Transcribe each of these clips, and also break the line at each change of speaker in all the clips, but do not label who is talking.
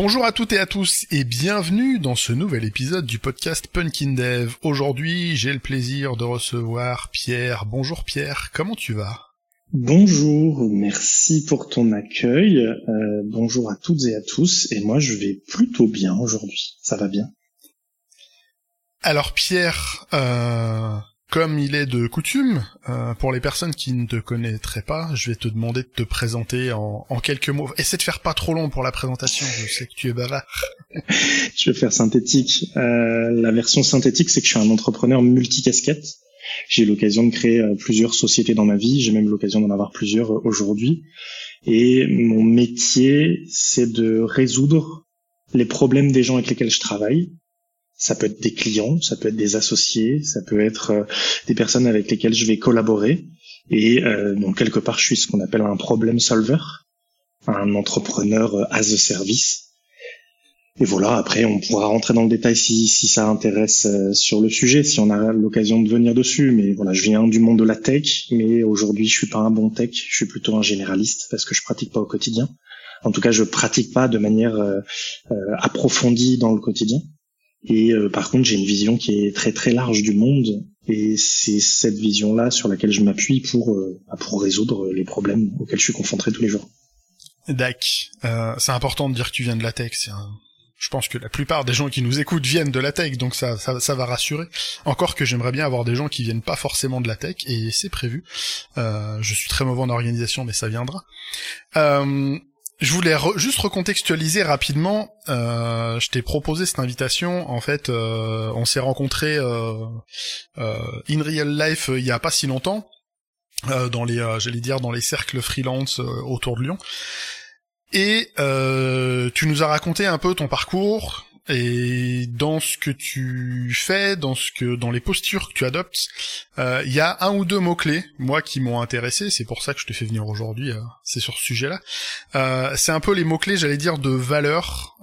Bonjour à toutes et à tous et bienvenue dans ce nouvel épisode du podcast Punkin Dev. Aujourd'hui, j'ai le plaisir de recevoir Pierre. Bonjour Pierre, comment tu vas?
Bonjour, merci pour ton accueil. Euh, bonjour à toutes et à tous. Et moi, je vais plutôt bien aujourd'hui. Ça va bien?
Alors Pierre, euh, comme il est de coutume, euh, pour les personnes qui ne te connaîtraient pas, je vais te demander de te présenter en, quelques mots. Essaie de faire pas trop long pour la présentation, je sais que tu es bavard.
je vais faire synthétique. Euh, la version synthétique, c'est que je suis un entrepreneur multicasquette. J'ai l'occasion de créer euh, plusieurs sociétés dans ma vie, j'ai même l'occasion d'en avoir plusieurs aujourd'hui. Et mon métier, c'est de résoudre les problèmes des gens avec lesquels je travaille, ça peut être des clients, ça peut être des associés, ça peut être euh, des personnes avec lesquelles je vais collaborer. Et euh, donc quelque part, je suis ce qu'on appelle un problem solver, un entrepreneur euh, as a service. Et voilà, après, on pourra rentrer dans le détail si, si ça intéresse euh, sur le sujet, si on a l'occasion de venir dessus. Mais voilà, je viens du monde de la tech, mais aujourd'hui, je suis pas un bon tech, je suis plutôt un généraliste parce que je pratique pas au quotidien. En tout cas, je pratique pas de manière euh, approfondie dans le quotidien. Et euh, par contre, j'ai une vision qui est très très large du monde, et c'est cette vision-là sur laquelle je m'appuie pour euh, bah, pour résoudre les problèmes auxquels je suis confronté tous les jours.
Dac, euh, c'est important de dire que tu viens de la tech. Je pense que la plupart des gens qui nous écoutent viennent de la tech, donc ça, ça, ça va rassurer. Encore que j'aimerais bien avoir des gens qui viennent pas forcément de la tech, et c'est prévu. Euh, je suis très mauvais en organisation, mais ça viendra. Euh, je voulais juste recontextualiser rapidement. Euh, je t'ai proposé cette invitation. En fait, euh, on s'est rencontrés euh, euh, in real life il y a pas si longtemps, dans les, j'allais dire, dans les cercles freelance autour de Lyon. Et tu nous as raconté un peu ton parcours, et dans ce que tu fais, dans ce que, dans les postures que tu adoptes, euh, il y a un ou deux mots clés, moi, qui m'ont intéressé. C'est pour ça que je te fais venir aujourd'hui. Euh, c'est sur ce sujet-là. Euh, c'est un peu les mots clés, j'allais dire, de valeur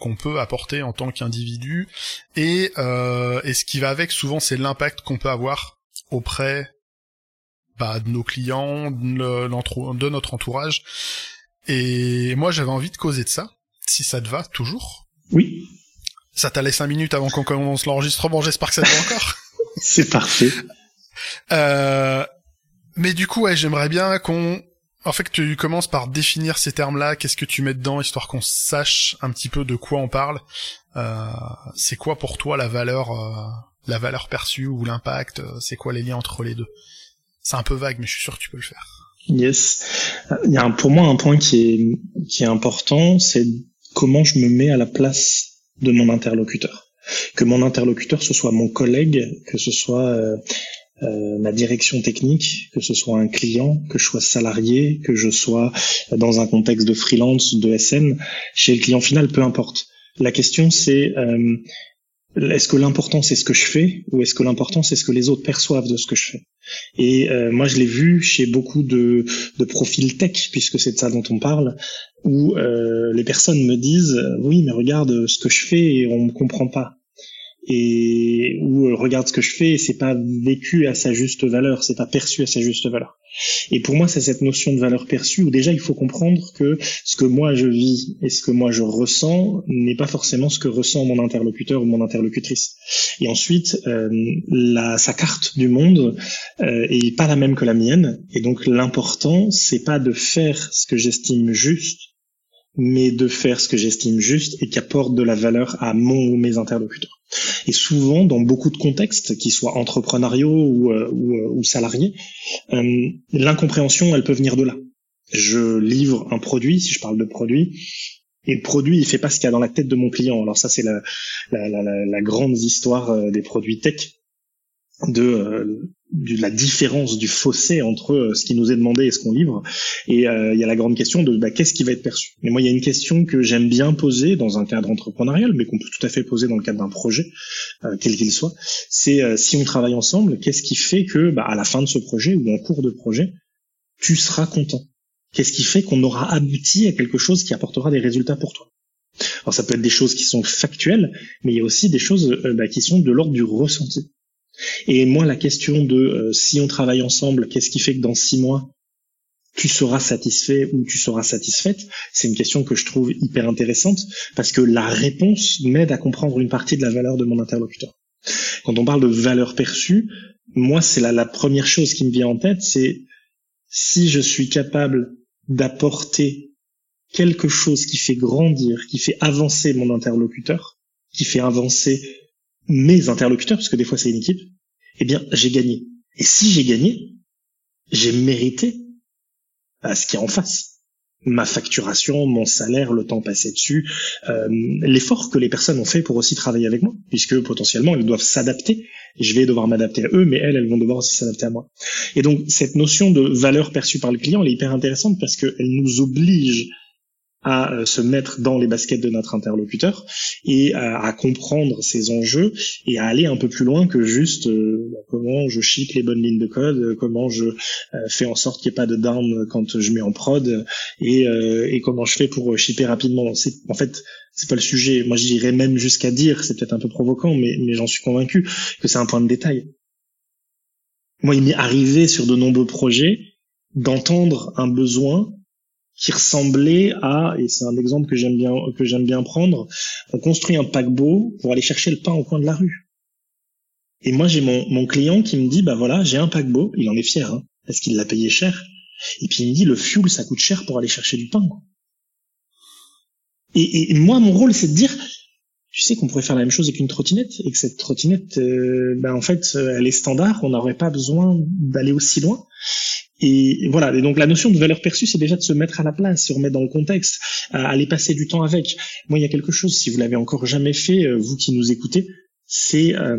qu'on peut apporter en tant qu'individu, et, et ce qui va avec, souvent, c'est l'impact qu'on peut avoir auprès bah, de nos clients, de notre entourage. Et moi, j'avais envie de causer de ça, si ça te va toujours.
Oui.
Ça t'a laissé 5 minutes avant qu'on commence l'enregistrement, j'espère que ça te va encore.
C'est parfait.
Euh, mais du coup, ouais, j'aimerais bien qu'on... En fait, que tu commences par définir ces termes-là, qu'est-ce que tu mets dedans, histoire qu'on sache un petit peu de quoi on parle. Euh, c'est quoi pour toi la valeur, euh, la valeur perçue ou l'impact C'est quoi les liens entre les deux? C'est un peu vague, mais je suis sûr que tu peux le faire.
Yes. Il y a pour moi un point qui est qui est important, c'est comment je me mets à la place de mon interlocuteur. Que mon interlocuteur, ce soit mon collègue, que ce soit euh, euh, ma direction technique, que ce soit un client, que je sois salarié, que je sois dans un contexte de freelance, de SN, chez le client final, peu importe. La question c'est euh, est-ce que l'important c'est ce que je fais ou est-ce que l'important c'est ce que les autres perçoivent de ce que je fais? Et euh, moi je l'ai vu chez beaucoup de, profils tech puisque c'est de ça dont on parle, où euh, les personnes me disent oui mais regarde ce que je fais et on me comprend pas et où euh, regarde ce que je fais c'est pas vécu à sa juste valeur, c'est pas perçu à sa juste valeur. Et pour moi, c'est cette notion de valeur perçue où déjà il faut comprendre que ce que moi je vis et ce que moi je ressens n'est pas forcément ce que ressent mon interlocuteur ou mon interlocutrice. Et ensuite, euh, la, sa carte du monde euh, est pas la même que la mienne. Et donc l'important, c'est pas de faire ce que j'estime juste, mais de faire ce que j'estime juste et qui apporte de la valeur à mon ou mes interlocuteurs. Et souvent, dans beaucoup de contextes, qu'ils soient entrepreneuriaux ou, euh, euh, salariés, euh, l'incompréhension, elle peut venir de là. Je livre un produit, si je parle de produit, et le produit, il fait pas ce qu'il y a dans la tête de mon client. Alors ça, c'est la, la, grande histoire des produits tech de, euh, de, la différence du fossé entre euh, ce qui nous est demandé et ce qu'on livre. Et euh, il y a la grande question de bah, qu'est-ce qui va être perçu? Mais moi, il y a une question que j'aime bien poser dans un cadre entrepreneurial, mais qu'on peut tout à fait poser dans le cadre d'un projet, quel qu'il soit. C'est si on travaille ensemble, qu'est-ce qui fait que bah, à la fin de ce projet ou en cours de projet, tu seras content? Qu'est-ce qui fait qu'on aura abouti à quelque chose qui apportera des résultats pour toi? Alors ça peut être des choses qui sont factuelles, mais il y a aussi des choses bah, qui sont de l'ordre du ressenti. Et moi, la question de euh, si on travaille ensemble, qu'est-ce qui fait que dans six mois, tu seras satisfait ou tu seras satisfaite C'est une question que je trouve hyper intéressante parce que la réponse m'aide à comprendre une partie de la valeur de mon interlocuteur. Quand on parle de valeur perçue, moi, c'est la, la première chose qui me vient en tête, c'est si je suis capable d'apporter quelque chose qui fait grandir, qui fait avancer mon interlocuteur, qui fait avancer mes interlocuteurs, parce que des fois c'est une équipe, eh bien, j'ai gagné. Et si j'ai gagné, j'ai mérité à ce qui est en face. Ma facturation, mon salaire, le temps passé dessus, euh, l'effort que les personnes ont fait pour aussi travailler avec moi, puisque potentiellement elles doivent s'adapter. Je vais devoir m'adapter à eux, mais elles, elles vont devoir aussi s'adapter à moi. Et donc cette notion de valeur perçue par le client, elle est hyper intéressante parce qu'elle nous oblige à euh, se mettre dans les baskets de notre interlocuteur et à, comprendre ses enjeux et à aller un peu plus loin que juste euh, bah, comment je ship les bonnes lignes de code, euh, comment je fais en sorte qu'il n'y ait pas de down quand je mets en prod et, et comment je fais pour shipper rapidement. En fait c'est pas le sujet. Moi j'irais même jusqu'à dire, c'est peut-être un peu provocant, mais, mais j'en suis convaincu que c'est un point de détail. Moi il m'est arrivé sur de nombreux projets d'entendre un besoin qui ressemblait à, et c'est un exemple que j'aime bien que j'aime bien prendre, on construit un paquebot pour aller chercher le pain au coin de la rue. Et moi j'ai mon, mon client qui me dit bah voilà j'ai un paquebot, il en est fier, hein, parce qu'il l'a payé cher. Et puis il me dit le fuel ça coûte cher pour aller chercher du pain. Et, et moi mon rôle c'est de dire tu sais qu'on pourrait faire la même chose avec une trottinette et que cette trottinette, euh, ben en fait, elle est standard, on n'aurait pas besoin d'aller aussi loin. Et voilà. Et donc la notion de valeur perçue, c'est déjà de se mettre à la place, se remettre dans le contexte, aller passer du temps avec. Moi, il y a quelque chose, si vous l'avez encore jamais fait, euh, vous qui nous écoutez, c'est euh,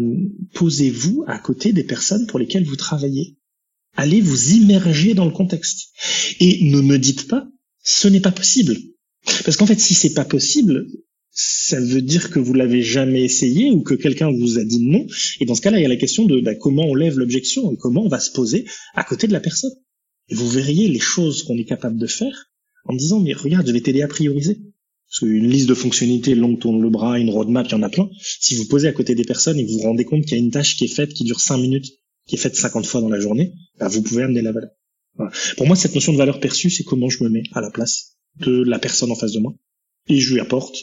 posez-vous à côté des personnes pour lesquelles vous travaillez. Allez vous immerger dans le contexte. Et ne me dites pas, ce n'est pas possible. Parce qu'en fait, si c'est pas possible, ça veut dire que vous l'avez jamais essayé ou que quelqu'un vous a dit non. Et dans ce cas-là, il y a la question de bah, comment on lève l'objection et comment on va se poser à côté de la personne. Vous verriez les choses qu'on est capable de faire en disant, mais regarde, je vais t'aider à prioriser. Parce qu'une liste de fonctionnalités longue tourne le bras, une roadmap, il y en a plein. Si vous posez à côté des personnes et que vous vous rendez compte qu'il y a une tâche qui est faite, qui dure 5 minutes, qui est faite 50 fois dans la journée, bah, vous pouvez amener la valeur. Pour moi, cette notion de valeur perçue, c'est comment je me mets à la place de la personne en face de moi. Et je lui apporte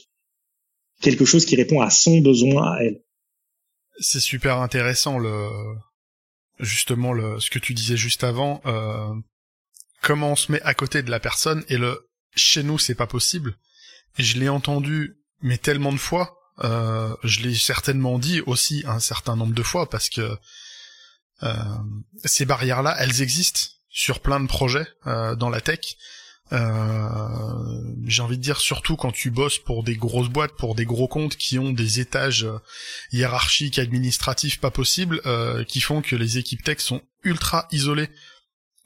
quelque chose qui répond à son besoin à elle.
C'est super intéressant le justement le ce que tu disais juste avant. Euh, comment on se met à côté de la personne et le chez nous c'est pas possible. Je l'ai entendu mais tellement de fois, euh, je l'ai certainement dit aussi un certain nombre de fois parce que euh, ces barrières-là, elles existent sur plein de projets euh, dans la tech. J'ai envie de dire surtout quand tu bosses pour des grosses boîtes, pour des gros comptes qui ont des étages hiérarchiques, administratifs pas possibles, qui font que les équipes tech sont ultra isolées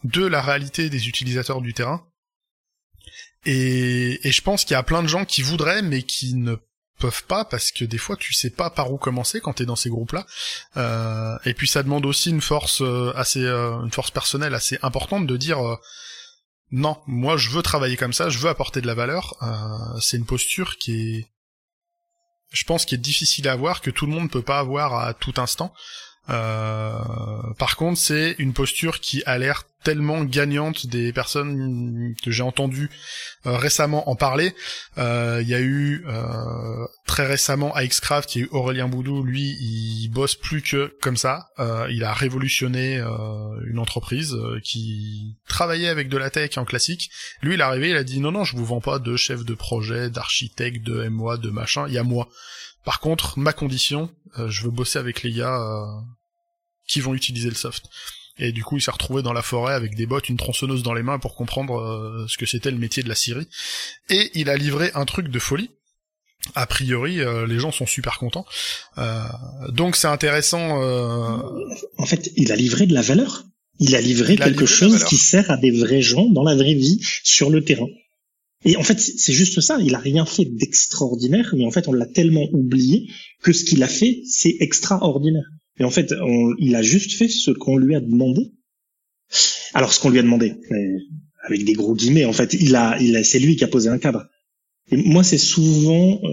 de la réalité des utilisateurs du terrain. Et, je pense qu'il y a plein de gens qui voudraient, mais qui ne peuvent pas parce que des fois tu sais pas par où commencer quand t'es dans ces groupes-là. Euh, et puis ça demande aussi une force euh, assez, euh, une force personnelle assez importante de dire non, moi je veux travailler comme ça, je veux apporter de la valeur. c'est une posture qui est, je pense, qui est difficile à avoir, que tout le monde peut pas avoir à tout instant. Euh, par contre, c'est une posture qui a l'air tellement gagnante des personnes que j'ai entendues euh, récemment en parler. Euh, il y a eu très récemment à Xcraft, il y a eu Aurélien Boudou, lui, il bosse plus que comme ça. il a révolutionné une entreprise qui travaillait avec de la tech en classique. Lui, il est arrivé, il a dit non non, je vous vends pas de chef de projet, d'architecte, de MOA, de machin. Il y a moi. Par contre, ma condition, je veux bosser avec les gars qui vont utiliser le soft. Et du coup, il s'est retrouvé dans la forêt avec des bottes, une tronçonneuse dans les mains pour comprendre euh, ce que c'était le métier de la scierie. Et il a livré un truc de folie. A priori, euh, les gens sont super contents. Euh, donc c'est intéressant.
En fait, il a livré de la valeur. Il a livré quelque chose qui sert à des vrais gens dans la vraie vie, sur le terrain. Et en fait, c'est juste ça. Il a rien fait d'extraordinaire, mais en fait, on l'a tellement oublié que ce qu'il a fait, c'est extraordinaire. Et en fait, il a juste fait ce qu'on lui a demandé. Alors, ce qu'on lui a demandé, avec des gros guillemets, en fait, il a, il a, c'est lui qui a posé un cadre. Moi, c'est souvent euh,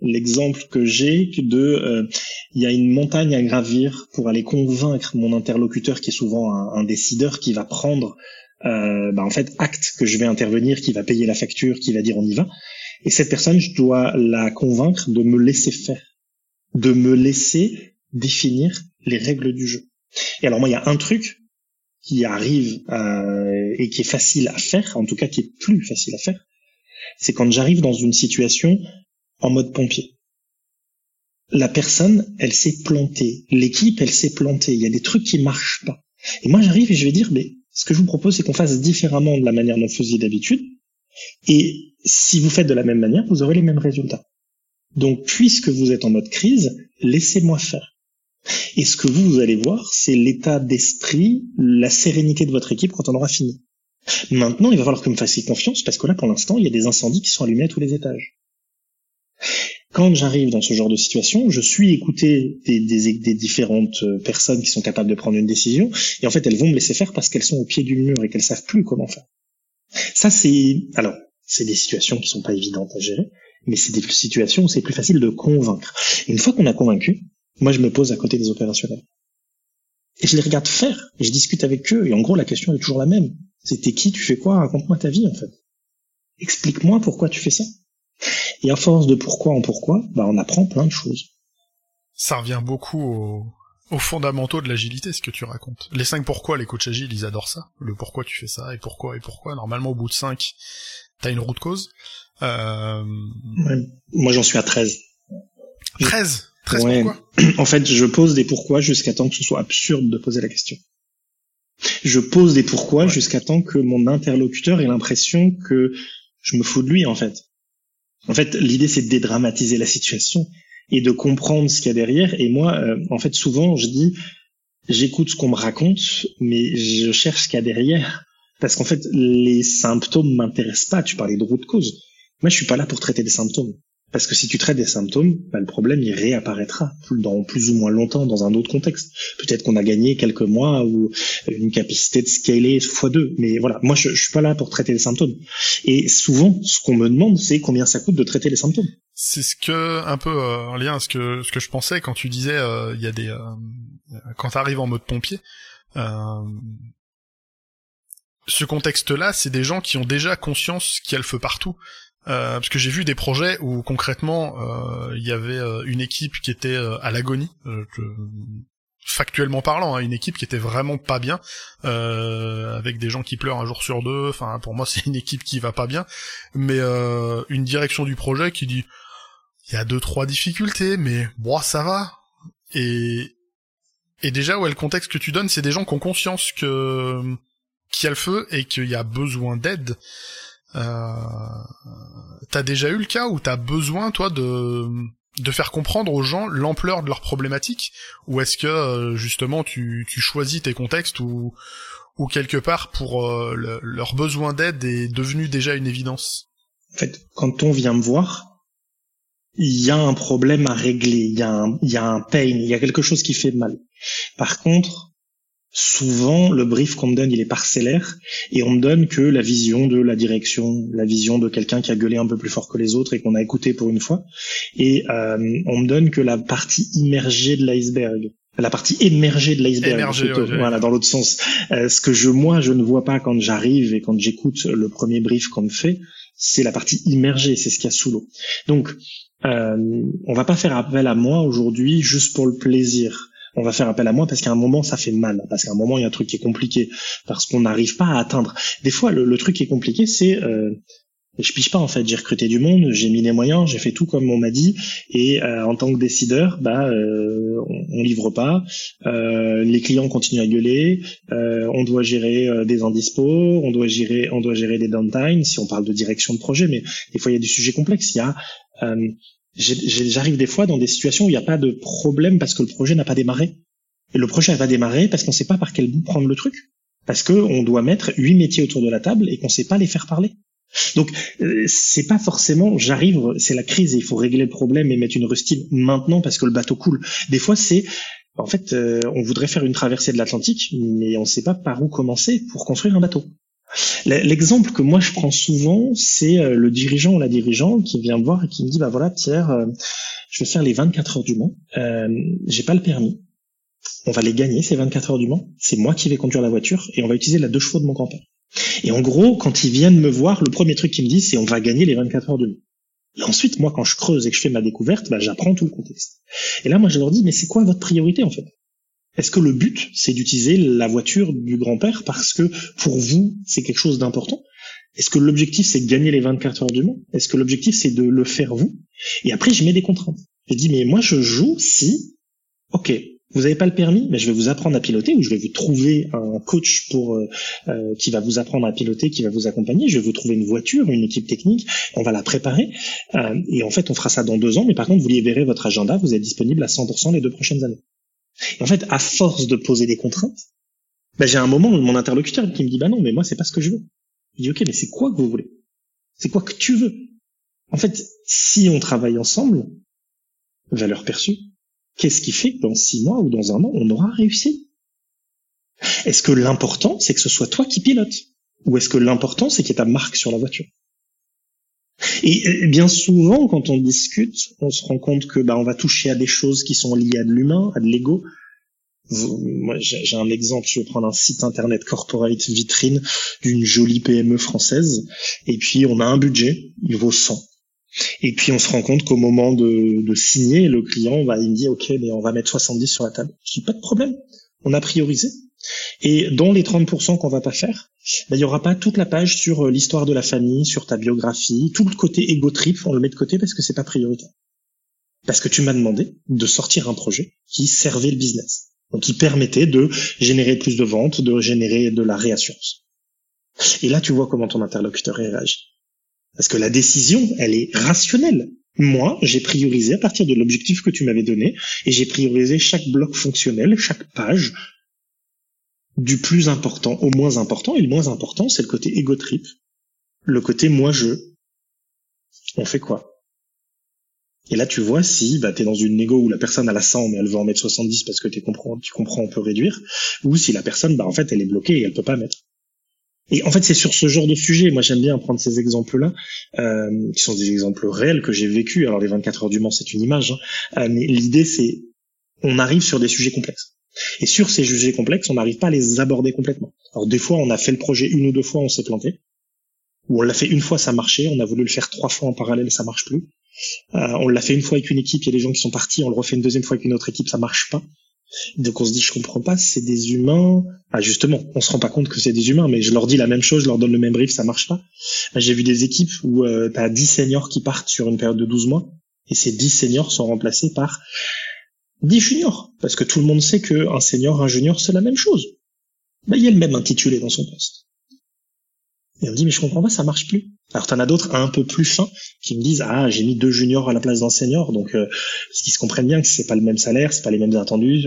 l'exemple que j'ai de, euh, il y a une montagne à gravir pour aller convaincre mon interlocuteur, qui est souvent un, décideur, qui va prendre euh, bah, en fait acte que je vais intervenir, qui va payer la facture, qui va dire on y va. Et cette personne, je dois la convaincre de me laisser faire, de me laisser définir les règles du jeu. Et alors moi, il y a un truc qui arrive euh, et qui est facile à faire, en tout cas qui est plus facile à faire, c'est quand j'arrive dans une situation en mode pompier. La personne, elle s'est plantée. L'équipe, elle s'est plantée. Il y a des trucs qui marchent pas. Et moi, j'arrive et je vais dire, mais ce que je vous propose, c'est qu'on fasse différemment de la manière dont vous faisiez d'habitude. Et si vous faites de la même manière, vous aurez les mêmes résultats. Donc, puisque vous êtes en mode crise, laissez-moi faire. Et ce que vous, vous allez voir, c'est l'état d'esprit, la sérénité de votre équipe quand on aura fini. Maintenant, il va falloir que vous me fassiez confiance parce que là, pour l'instant, il y a des incendies qui sont allumés à tous les étages. Quand j'arrive dans ce genre de situation, je suis écouté des, des, différentes personnes qui sont capables de prendre une décision, et en fait, elles vont me laisser faire parce qu'elles sont au pied du mur et qu'elles savent plus comment faire. Ça, c'est alors, c'est des situations qui sont pas évidentes à gérer, mais c'est des situations où c'est plus facile de convaincre. une fois qu'on a convaincu, moi, je me pose à côté des opérationnels. Et je les regarde faire, et je discute avec eux, et en gros, la question est toujours la même. C'était qui, tu fais quoi, raconte-moi ta vie, en fait. Explique-moi pourquoi tu fais ça. Et à force de pourquoi en pourquoi, bah, on apprend plein de choses.
Ça revient beaucoup aux, fondamentaux de l'agilité, ce que tu racontes. Les cinq pourquoi, les coachs agiles, ils adorent ça. Le pourquoi tu fais ça, et pourquoi, et pourquoi. Normalement, au bout de cinq, t'as une route cause. Euh...
Moi, j'en suis à 13.
13
En fait, je pose des pourquoi jusqu'à temps que ce soit absurde de poser la question. Je pose des pourquoi jusqu'à temps que mon interlocuteur ait l'impression que je me fous de lui, en fait. En fait, l'idée, c'est de dédramatiser la situation et de comprendre ce qu'il y a derrière. Et moi, euh, en fait, souvent, je dis, j'écoute ce qu'on me raconte, mais je cherche ce qu'il y a derrière. Parce qu'en fait, les symptômes m'intéressent pas. Tu parlais de route cause. Moi, je suis pas là pour traiter des symptômes. Parce que si tu traites des symptômes, bah, le problème il réapparaîtra dans plus ou moins longtemps dans un autre contexte. Peut-être qu'on a gagné quelques mois ou une capacité de scaler fois deux. Mais voilà, moi je, je suis pas là pour traiter les symptômes. Et souvent, ce qu'on me demande, c'est combien ça coûte de traiter les symptômes.
C'est ce que un peu euh, en lien à ce que ce que je pensais quand tu disais euh, il y a des euh, quand t'arrives en mode pompier. ce contexte-là, c'est des gens qui ont déjà conscience qu'il y a le feu partout. Euh, parce que j'ai vu des projets où concrètement euh, il y avait euh, une équipe qui était à l'agonie, factuellement parlant, hein, une équipe qui était vraiment pas bien, avec des gens qui pleurent un jour sur deux. Enfin, pour moi, c'est une équipe qui va pas bien, mais une direction du projet qui dit il y a deux trois difficultés, mais bon, ça va. Et et déjà, ouais, le contexte que tu donnes, c'est des gens qui ont conscience que qu'il y a le feu et qu'il y a besoin d'aide. Euh, t'as déjà eu le cas où t'as besoin, toi, de de faire comprendre aux gens l'ampleur de leurs problématiques ou est-ce que euh, justement tu, tu choisis tes contextes ou ou quelque part pour euh, leur besoin d'aide est devenu déjà une évidence?
En fait, quand on vient me voir, il y a un problème à régler, il y a un, il y a un pain, il y a quelque chose qui fait mal. Par contre, souvent le brief qu'on me donne il est parcellaire et on me donne que la vision de la direction, la vision de quelqu'un qui a gueulé un peu plus fort que les autres et qu'on a écouté pour une fois. Et euh, on me donne que la partie immergée de l'iceberg la partie émergée de l'iceberg voilà dans l'autre sens. Euh, ce que je moi je ne vois pas quand j'arrive et quand j'écoute le premier brief qu'on me fait c'est la partie immergée c'est ce qu'il y a sous l'eau. Donc euh, on va pas faire appel à moi aujourd'hui juste pour le plaisir on va faire appel à moi parce qu'à un moment ça fait mal, parce qu'à un moment il y a un truc qui est compliqué, parce qu'on n'arrive pas à atteindre. Des fois le, truc qui est compliqué c'est euh, je piche pas en fait, j'ai recruté du monde, j'ai mis les moyens, j'ai fait tout comme on m'a dit, et euh, en tant que décideur, bah euh, on, livre pas, euh, les clients continuent à gueuler, on doit gérer des indispos, on doit gérer, on doit gérer des downtime, si on parle de direction de projet, mais des fois il y a des sujets complexes, il y a j'arrive des fois dans des situations où il n'y a pas de problème parce que le projet n'a pas démarré. Et le projet va démarrer parce qu'on ne sait pas par quel bout prendre le truc. Parce qu'on doit mettre huit métiers autour de la table et qu'on ne sait pas les faire parler. Donc euh, c'est pas forcément j'arrive, c'est la crise et il faut régler le problème et mettre une rustine maintenant parce que le bateau coule. Des fois c'est en fait euh, on voudrait faire une traversée de l'Atlantique mais on ne sait pas par où commencer pour construire un bateau. L'exemple que moi je prends souvent, c'est euh, le dirigeant ou la dirigeante qui vient me voir et qui me dit bah voilà Pierre, euh, je vais faire les 24 heures du Mans, euh, j'ai pas le permis, on va les gagner ces 24 heures du Mans, c'est moi qui vais conduire la voiture et on va utiliser la deux chevaux de mon grand-père. Et en gros, quand ils viennent me voir, le premier truc qu'ils me disent, c'est on va gagner les 24 heures de nuit. Et ensuite, moi, quand je creuse et que je fais ma découverte, bah, j'apprends tout le contexte. Et là, moi, je leur dis, mais c'est quoi votre priorité, en fait? Est-ce que le but, c'est d'utiliser la voiture du grand-père parce que, pour vous, c'est quelque chose d'important? Est-ce que l'objectif, c'est de gagner les 24 heures du mois Est-ce que l'objectif, c'est de le faire vous? Et après, je mets des contraintes. Je dis, mais moi, je joue si, ok, vous n'avez pas le permis, mais je vais vous apprendre à piloter ou je vais vous trouver un coach pour euh, euh, qui va vous apprendre à piloter, qui va vous accompagner. Je vais vous trouver une voiture, une équipe technique. On va la préparer euh, et en fait on fera ça dans deux ans. Mais par contre vous libérez votre agenda, vous êtes disponible à 100% les deux prochaines années. Et en fait à force de poser des contraintes, ben, j'ai un moment mon interlocuteur qui me dit bah non mais moi c'est pas ce que je veux. Je dis ok mais c'est quoi que vous voulez? C'est quoi que tu veux? En fait si on travaille ensemble, valeur perçue, Qu'est-ce qui fait que dans six mois ou dans un an, on aura réussi? Est-ce que l'important, c'est que ce soit toi qui pilotes Ou est-ce que l'important, c'est qu'il y ait ta marque sur la voiture? Et bien souvent, quand on discute, on se rend compte que bah, on va toucher à des choses qui sont liées à de l'humain, à de l'ego. Moi, j'ai un exemple. Je vais prendre un site internet corporate vitrine d'une jolie PME française. Et puis, on a un budget, il vaut 100. Et puis on se rend compte qu'au moment de, de, signer, le client va il me dit ok mais on va mettre 70 sur la table. Je dis pas de problème, on a priorisé. Et dans les 30% qu'on va pas faire, ben, il y aura pas toute la page sur euh, l'histoire de la famille, sur ta biographie, tout le côté ego trip, on le met de côté parce que c'est pas prioritaire. Parce que tu m'as demandé de sortir un projet qui servait le business. Donc qui permettait de générer plus de ventes, de générer de la réassurance. Et là, tu vois comment ton interlocuteur réagit. Parce que la décision, elle est rationnelle. Moi, j'ai priorisé à partir de l'objectif que tu m'avais donné, et j'ai priorisé chaque bloc fonctionnel, chaque page, du plus important au moins important, et le moins important, c'est le côté ego trip, le côté moi-je. On fait quoi? Et là, tu vois si bah, tu es dans une négo où la personne a la 100 mais elle veut en mettre 70 parce que tu comprends, tu comprends, on peut réduire, ou si la personne, bah, en fait, elle est bloquée et elle peut pas mettre. Et en fait, c'est sur ce genre de sujet, moi j'aime bien prendre ces exemples-là, euh, qui sont des exemples réels que j'ai vécu. Alors les 24 heures du Mans, c'est une image, hein. euh, mais l'idée c'est, on arrive sur des sujets complexes. Et sur ces sujets complexes, on n'arrive pas à les aborder complètement. Alors des fois, on a fait le projet une ou deux fois, on s'est planté. Ou on l'a fait une fois, ça marchait. On a voulu le faire trois fois en parallèle, ça marche plus. Euh, on l'a fait une fois avec une équipe, il y a des gens qui sont partis. On le refait une deuxième fois avec une autre équipe, ça marche pas. Donc on se dit, je comprends pas, c'est des humains. Ah justement, on se rend pas compte que c'est des humains, mais je leur dis la même chose, je leur donne le même brief, ça marche pas. J'ai vu des équipes où euh, tu as 10 seniors qui partent sur une période de 12 mois, et ces 10 seniors sont remplacés par 10 juniors, parce que tout le monde sait qu'un senior, un junior, c'est la même chose. Ben, il y a le même intitulé dans son poste. Et on me dit, mais je comprends pas, ça marche plus. Alors t'en as d'autres un peu plus fins qui me disent, ah, j'ai mis deux juniors à la place d'un senior, donc euh, qu'ils se comprennent bien que c'est pas le même salaire, c'est pas les mêmes attendus.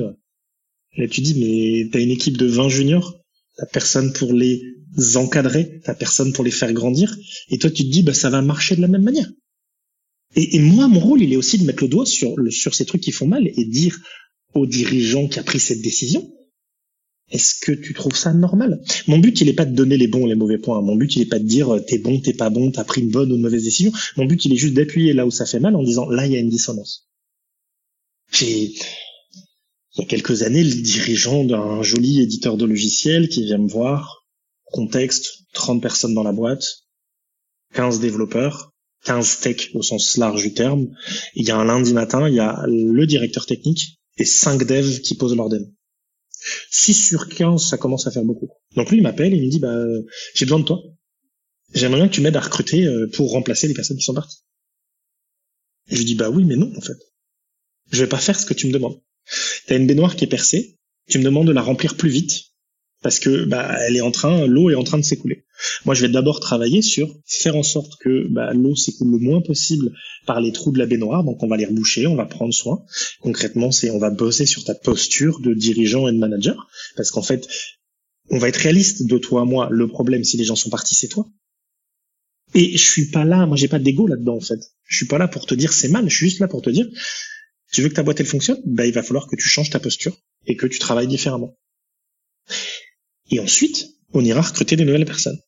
Là tu dis, mais t'as une équipe de 20 juniors, t'as personne pour les encadrer, t'as personne pour les faire grandir, et toi tu te dis, bah ça va marcher de la même manière. Et, et moi, mon rôle, il est aussi de mettre le doigt sur, ces trucs qui font mal et dire aux dirigeants qui a pris cette décision, est-ce que tu trouves ça normal? Mon but, il est pas de donner les bons ou les mauvais points. Mon but, il est pas de dire euh, t'es bon, t'es pas bon, t'as pris une bonne ou une mauvaise décision. Mon but, il est juste d'appuyer là où ça fait mal en disant là, il y a une dissonance. J'ai, il y a quelques années, le dirigeant d'un joli éditeur de logiciels qui vient me voir, contexte, 30 personnes dans la boîte, 15 développeurs, 15 tech au sens large du terme. Il y a un lundi matin, il y a le directeur technique et 5 devs qui posent leur démo. 6 sur 15, ça commence à faire beaucoup. Donc lui, il m'appelle et il me dit, bah, j'ai besoin de toi. J'aimerais bien que tu m'aides à recruter euh, pour remplacer les personnes qui sont parties. Je lui dis, bah oui, mais non, en fait. Je vais pas faire ce que tu me demandes. T'as une baignoire qui est percée, tu me demandes de la remplir plus vite, parce que bah elle est en train, l'eau est en train de s'écouler. Moi, je vais d'abord travailler sur faire en sorte que bah, l'eau s'écoule le moins possible par les trous de la baignoire. Donc, on va les reboucher, on va prendre soin. Concrètement, c'est on va bosser sur ta posture de dirigeant et de manager, parce qu'en fait, on va être réaliste de toi à moi. Le problème, si les gens sont partis, c'est toi. Et je suis pas là, moi j'ai pas d'ego là-dedans en fait. Je suis pas là pour te dire c'est mal, je suis juste là pour te dire tu veux que ta boîte elle fonctionne, bah il va falloir que tu changes ta posture et que tu travailles différemment. Et ensuite, on ira recruter des nouvelles personnes.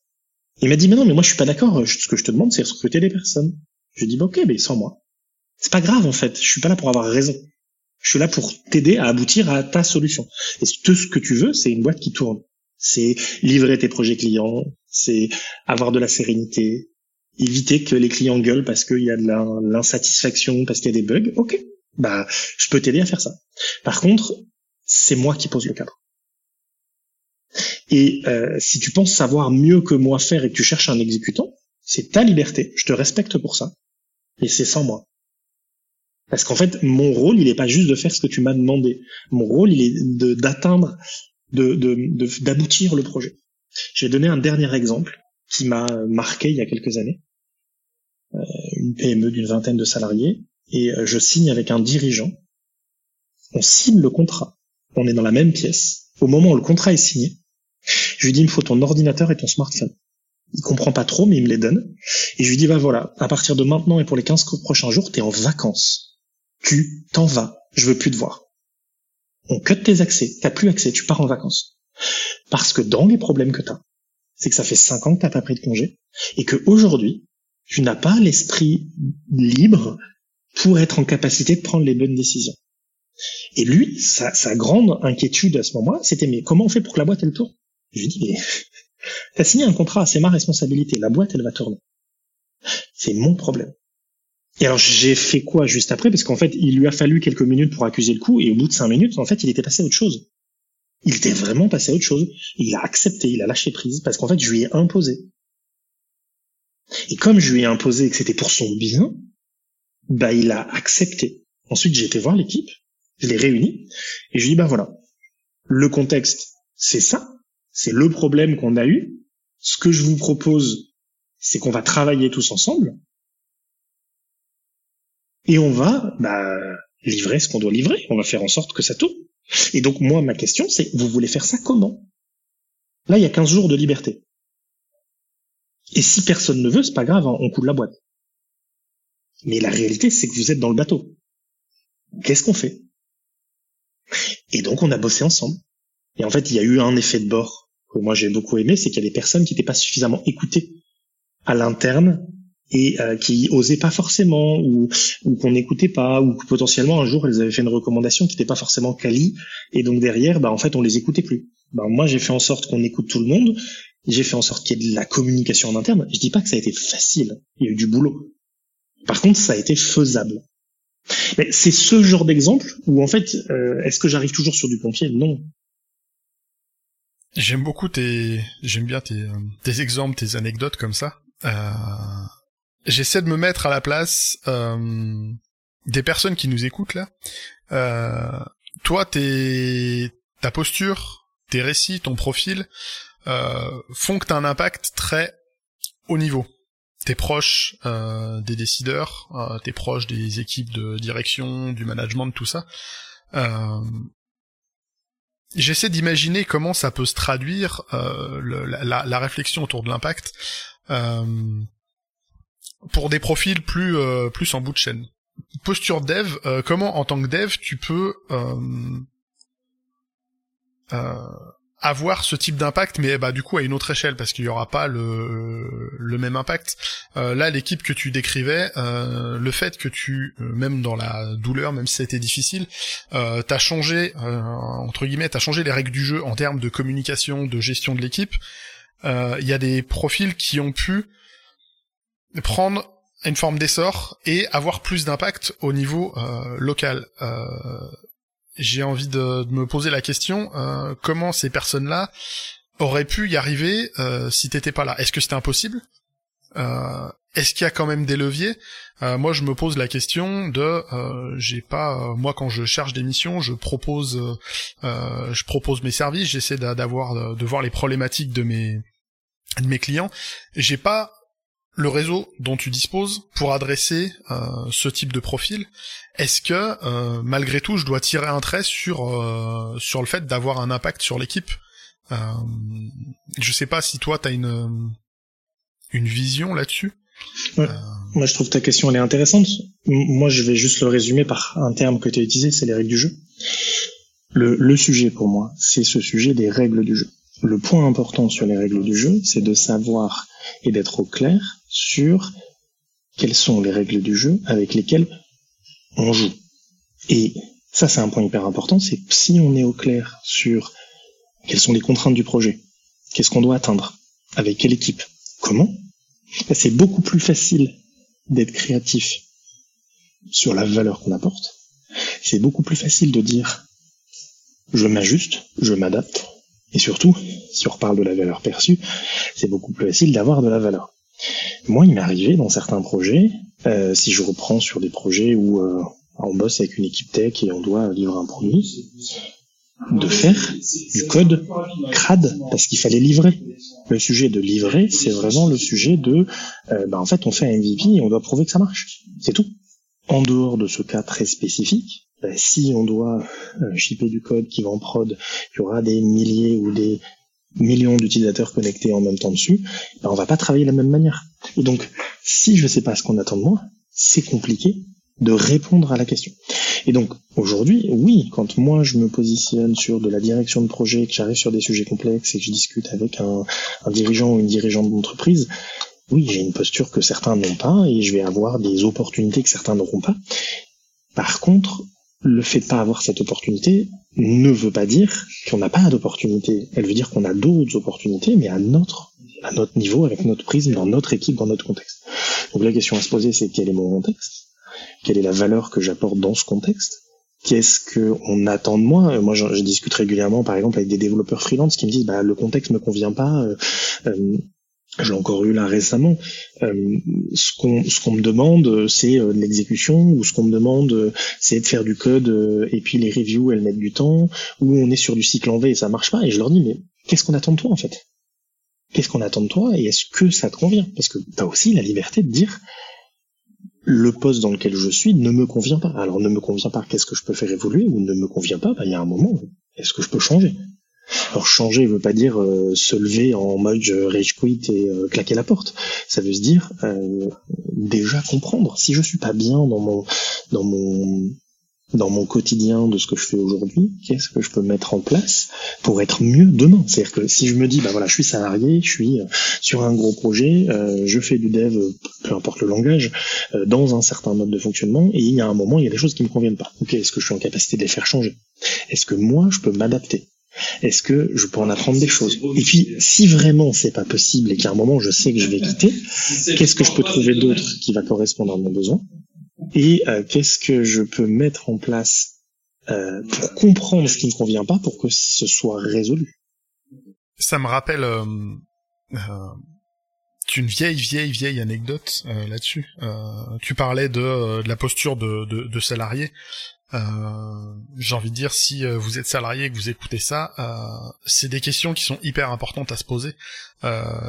Il m'a dit, mais non, mais moi je suis pas d'accord, ce que je te demande c'est recruter des personnes. Je dit, bah, ok, mais sans moi. C'est pas grave en fait, je suis pas là pour avoir raison. Je suis là pour t'aider à aboutir à ta solution. Et tout ce que tu veux, c'est une boîte qui tourne. C'est livrer tes projets clients, C'est avoir de la sérénité, éviter que les clients gueulent parce qu'il y a de l'insatisfaction, parce qu'il y a des bugs. Ok, bah je peux t'aider à faire ça. Par contre, c'est moi qui pose le cadre. Et euh, si tu penses savoir mieux que moi faire et que tu cherches un exécutant, c'est ta liberté. Je te respecte pour ça. Et c'est sans moi. Parce qu'en fait, mon rôle, il n'est pas juste de faire ce que tu m'as demandé. Mon rôle, il est d'atteindre, d'aboutir le projet. Je vais donner un dernier exemple qui m'a marqué il y a quelques années. Euh, une PME d'une vingtaine de salariés, et euh, je signe avec un dirigeant. On signe le contrat. On est dans la même pièce. Au moment où le contrat est signé, je lui dis, il me faut ton ordinateur et ton smartphone. Il comprend pas trop, mais il me les donne. Et je lui dis, bah voilà, à partir de maintenant et pour les 15 prochains jours, t'es en vacances. Tu t'en vas. Je veux plus te voir. On cut tes accès. T'as plus accès. Tu pars en vacances. Parce que dans les problèmes que t'as, c'est que ça fait 5 ans que t'as pas pris de congé et que aujourd'hui, tu n'as pas l'esprit libre pour être en capacité de prendre les bonnes décisions. Et lui, sa, grande inquiétude à ce moment-là, c'était mais comment on fait pour que la boîte elle tourne? Je lui dis mais t'as signé un contrat, c'est ma responsabilité. La boîte elle va tourner. C'est mon problème. Et alors j'ai fait quoi juste après? Parce qu'en fait, il lui a fallu quelques minutes pour accuser le coup, et au bout de cinq minutes, en fait, il était passé à autre chose. Il était vraiment passé à autre chose. Il a accepté, il a lâché prise, parce qu'en fait, je lui ai imposé. Et comme je lui ai imposé que c'était pour son bien, bah il a accepté. Ensuite, j'ai été voir l'équipe, je l'ai réuni, et je lui ai dit, bah voilà, le contexte, c'est ça, c'est le problème qu'on a eu. Ce que je vous propose, c'est qu'on va travailler tous ensemble, et on va bah, livrer ce qu'on doit livrer, on va faire en sorte que ça tourne. Et donc moi, ma question, c'est, vous voulez faire ça comment? Là, il y a 15 jours de liberté. Et si personne ne veut, c'est pas grave, hein, on coule la boîte. Mais la réalité, c'est que vous êtes dans le bateau. Qu'est-ce qu'on fait? Et donc, on a bossé ensemble. Et en fait, il y a eu un effet de bord que moi j'ai beaucoup aimé, c'est qu'il y a des personnes qui n'étaient pas suffisamment écoutées à l'interne et euh, qui osaient pas forcément ou, qu'on n'écoutait pas ou que potentiellement un jour elles avaient fait une recommandation qui n'était pas forcément quali et donc derrière bah en fait on les écoutait plus. Bah, moi j'ai fait en sorte qu'on écoute tout le monde j'ai fait en sorte qu'il y ait de la communication en interne. Je dis pas que ça a été facile. Il y a eu du boulot. Par contre, ça a été faisable. Mais c'est ce genre d'exemple où en fait, euh, est-ce que j'arrive toujours sur du pompier? Non.
J'aime beaucoup tes, j'aime bien tes, euh, tes exemples, tes anecdotes comme ça. Euh... J'essaie de me mettre à la place euh, des personnes qui nous écoutent là. Euh, toi, tes, ta posture, tes récits, ton profil, euh, font que tu as un impact très haut niveau. T'es proche euh, des décideurs, t'es proche des équipes de direction, du management, tout ça. Euh, J'essaie d'imaginer comment ça peut se traduire euh, la, la, réflexion autour de l'impact euh, pour des profils plus plus en bout de chaîne. Posture dev, comment en tant que dev tu peux avoir ce type d'impact, mais bah du coup à une autre échelle parce qu'il y aura pas le, le même impact. Euh, là, l'équipe que tu décrivais, euh, le fait que tu, euh, même dans la douleur, même si ça a été difficile, euh, t'as changé entre guillemets, t'as changé les règles du jeu en termes de communication, de gestion de l'équipe. Il y a des profils qui ont pu prendre une forme d'essor et avoir plus d'impact au niveau local j'ai envie de, me poser la question euh, comment ces personnes-là auraient pu y arriver euh, si t'étais pas là? Est-ce que c'était impossible? Euh, Est-ce qu'il y a quand même des leviers? Euh, Moi, je me pose la question de j'ai pas moi quand je cherche des missions, je propose je propose mes services, j'essaie d'avoir de voir les problématiques de mes de mes clients. J'ai pas le réseau dont tu disposes pour adresser euh, ce type de profil, est-ce que euh, malgré tout je dois tirer un trait sur euh, sur le fait d'avoir un impact sur l'équipe Je sais pas si toi tu as une une vision là-dessus.
Moi je trouve ta question elle est intéressante. Moi je vais juste le résumer par un terme que tu as utilisé, c'est les règles du jeu. Le, le sujet pour moi, c'est ce sujet des règles du jeu. Le point important sur les règles du jeu, c'est de savoir et d'être au clair sur quelles sont les règles du jeu avec lesquelles on joue. Et ça, c'est un point hyper important, c'est si on est au clair sur quelles sont les contraintes du projet, qu'est-ce qu'on doit atteindre, Avec quelle équipe Comment C'est beaucoup plus facile d'être créatif sur la valeur qu'on apporte. C'est beaucoup plus facile de dire je m'ajuste, je m'adapte. Et surtout, si on reparle de la valeur perçue, c'est beaucoup plus facile d'avoir de la valeur. Moi, il m'est arrivé dans certains projets, euh, si je reprends sur des projets où euh, on bosse avec une équipe tech et on doit livrer un produit, de faire du code crade parce qu'il fallait livrer. Le sujet de livrer, c'est vraiment le sujet de, euh, bah, en fait, on fait un MVP et on doit prouver que ça marche. C'est tout. En dehors de ce cas très spécifique, bah, si on doit euh, shipper du code qui va en prod, il y aura des milliers ou des millions d'utilisateurs connectés en même temps dessus, bah, on va pas travailler de la même manière. Et donc, si je sais pas ce qu'on attend de moi, c'est compliqué de répondre à la question. Et donc aujourd'hui, oui, quand moi je me positionne sur de la direction de projet, que j'arrive sur des sujets complexes et que je discute avec un, dirigeant ou une dirigeante d'entreprise, oui, j'ai une posture que certains n'ont pas et je vais avoir des opportunités que certains n'auront pas. Par contre, le fait de pas avoir cette opportunité ne veut pas dire qu'on n'a pas d'opportunité. Elle veut dire qu'on a d'autres opportunités, mais à notre, à notre niveau, avec notre prisme, dans notre équipe, dans notre contexte. Donc la question à se poser, c'est quel est mon contexte? Quelle est la valeur que j'apporte dans ce contexte? Qu'est-ce que on attend de moi? Moi, je, discute régulièrement, par exemple, avec des développeurs freelance qui me disent bah, le contexte me convient pas. Euh, euh j'ai encore eu là récemment. Euh, ce qu'on me demande, c'est euh, de l'exécution, ou ce qu'on me demande, c'est de faire du code et puis les reviews elles mettent du temps, ou on est sur du cycle en V et ça marche pas. Et je leur dis mais qu'est-ce qu'on attend de toi en fait? Qu'est-ce qu'on attend de toi et est-ce que ça te convient? Parce que tu as aussi la liberté de dire le poste dans lequel je suis ne me convient pas. Alors ne me convient pas, qu'est-ce que je peux faire évoluer ou ne me convient pas, bah, il y a un moment, est-ce que je peux changer? Alors changer veut pas dire euh, se lever en mode rage quit et euh, claquer la porte. Ça veut se dire euh, déjà comprendre. Si je suis pas bien dans mon dans mon dans mon quotidien de ce que je fais aujourd'hui, qu'est-ce que je peux mettre en place pour être mieux demain? C'est-à-dire que si je me dis, bah voilà, je suis salarié, je suis euh, sur un gros projet, euh, je fais du dev, peu importe le langage, euh, dans un certain mode de fonctionnement, et il y a un moment, il y a des choses qui me conviennent pas. Ok, est-ce que je suis en capacité de les faire changer? Est-ce que moi, je peux m'adapter? Est-ce que je peux en apprendre des choses Et puis, si vraiment c'est pas possible et qu'à un moment je sais que je vais quitter, qu'est-ce que je peux trouver d'autre qui va correspondre à mon besoin et euh, qu'est-ce que je peux mettre en place euh, pour comprendre ce qui ne convient pas pour que ce soit résolu?
Ça me rappelle euh, euh une vieille, vieille, vieille anecdote là-dessus. tu parlais de, de, la posture de, de, de salarié. J'ai envie de dire, si vous êtes salarié et que vous écoutez ça, c'est des questions qui sont hyper importantes à se poser.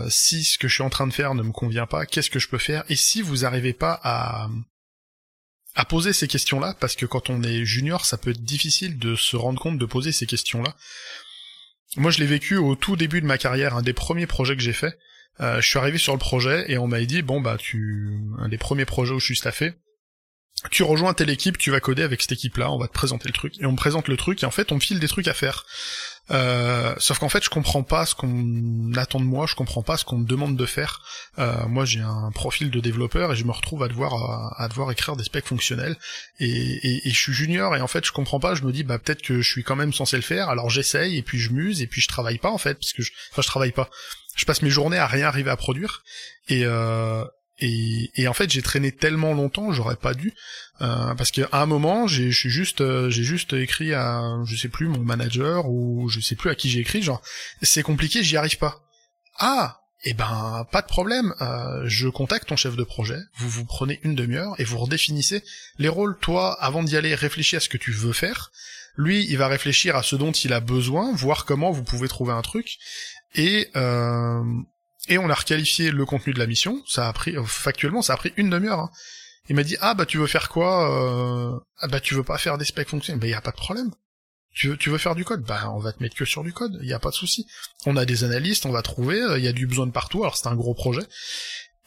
si ce que je suis en train de faire ne me convient pas, qu'est-ce que je peux faire? Et si vous n'arrivez pas à à poser ces questions-là, parce que quand on est junior, ça peut être difficile de se rendre compte de poser ces questions-là. Moi, je l'ai vécu au tout début de ma carrière, un des premiers projets que j'ai fait. Euh, je suis arrivé sur le projet et on m'a dit bon bah tu un des premiers projets où je suis staffé, tu rejoins telle équipe, tu vas coder avec cette équipe-là, on va te présenter le truc et on me présente le truc et en fait on me file des trucs à faire. Euh, sauf qu'en fait, je comprends pas ce qu'on attend de moi, je comprends pas ce qu'on me demande de faire. Euh, moi, j'ai un profil de développeur et je me retrouve à devoir à, devoir écrire des specs fonctionnels et, je suis junior et en fait, je comprends pas. Je me dis bah peut-être que je suis quand même censé le faire. Alors j'essaye et puis je muse et puis je travaille pas en fait parce que je, enfin je travaille pas. Je passe mes journées à rien arriver à produire et euh, et, en fait, j'ai traîné tellement longtemps, j'aurais pas dû, euh, parce qu'à un moment, j'ai juste, euh, j'ai juste écrit à, je sais plus, mon manager ou je sais plus à qui j'ai écrit, genre, c'est compliqué, j'y arrive pas. Ah, eh ben, pas de problème. Euh, je contacte ton chef de projet. Vous vous prenez une demi-heure et vous redéfinissez les rôles. Toi, avant d'y aller, réfléchis à ce que tu veux faire. Lui, il va réfléchir à ce dont il a besoin, voir comment vous pouvez trouver un truc. Et euh, et on a requalifié le contenu de la mission. Ça a pris, factuellement, ça a pris une demi-heure. Hein. Il m'a dit ah bah tu veux faire quoi euh... Ah bah tu veux pas faire des specs fonctionnels Bah y a pas de problème. Tu veux, tu veux faire du code? Bah on va te mettre que sur du code. Il y a pas de souci. On a des analystes, on va trouver. Il y a du besoin de partout. Alors c'est un gros projet.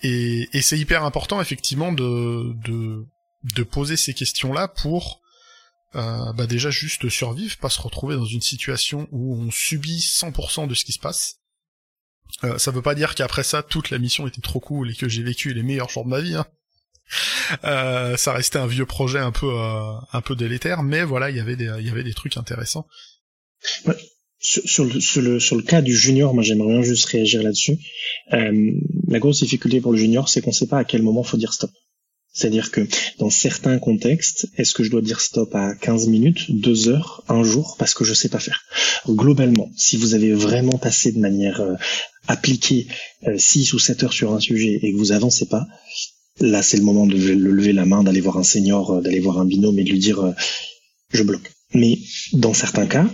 Et, et c'est hyper important effectivement de, de de poser ces questions-là pour euh, bah déjà juste survivre, pas se retrouver dans une situation où on subit 100% de ce qui se passe euh, ça veut pas dire qu'après ça, toute la mission était trop cool et que j'ai vécu les meilleurs jours de ma vie. Hein. Euh, ça restait un vieux projet un peu euh, un peu délétère, mais voilà, il y avait des il y avait des trucs intéressants.
Ouais. sur, le, sur, le, sur le cas du junior, moi j'aimerais juste réagir là-dessus. Euh, la grosse difficulté pour le junior, c'est qu'on ne sait pas à quel moment faut dire stop. C'est-à-dire que dans certains contextes, est-ce que je dois dire stop à 15 minutes, 2 heures, un jour, parce que je sais pas faire Globalement, si vous avez vraiment passé de manière euh, appliquée 6 euh, ou 7 heures sur un sujet et que vous avancez pas, là c'est le moment de lever la main, d'aller voir un senior, euh, d'aller voir un binôme et de lui dire je bloque. Mais dans certains cas,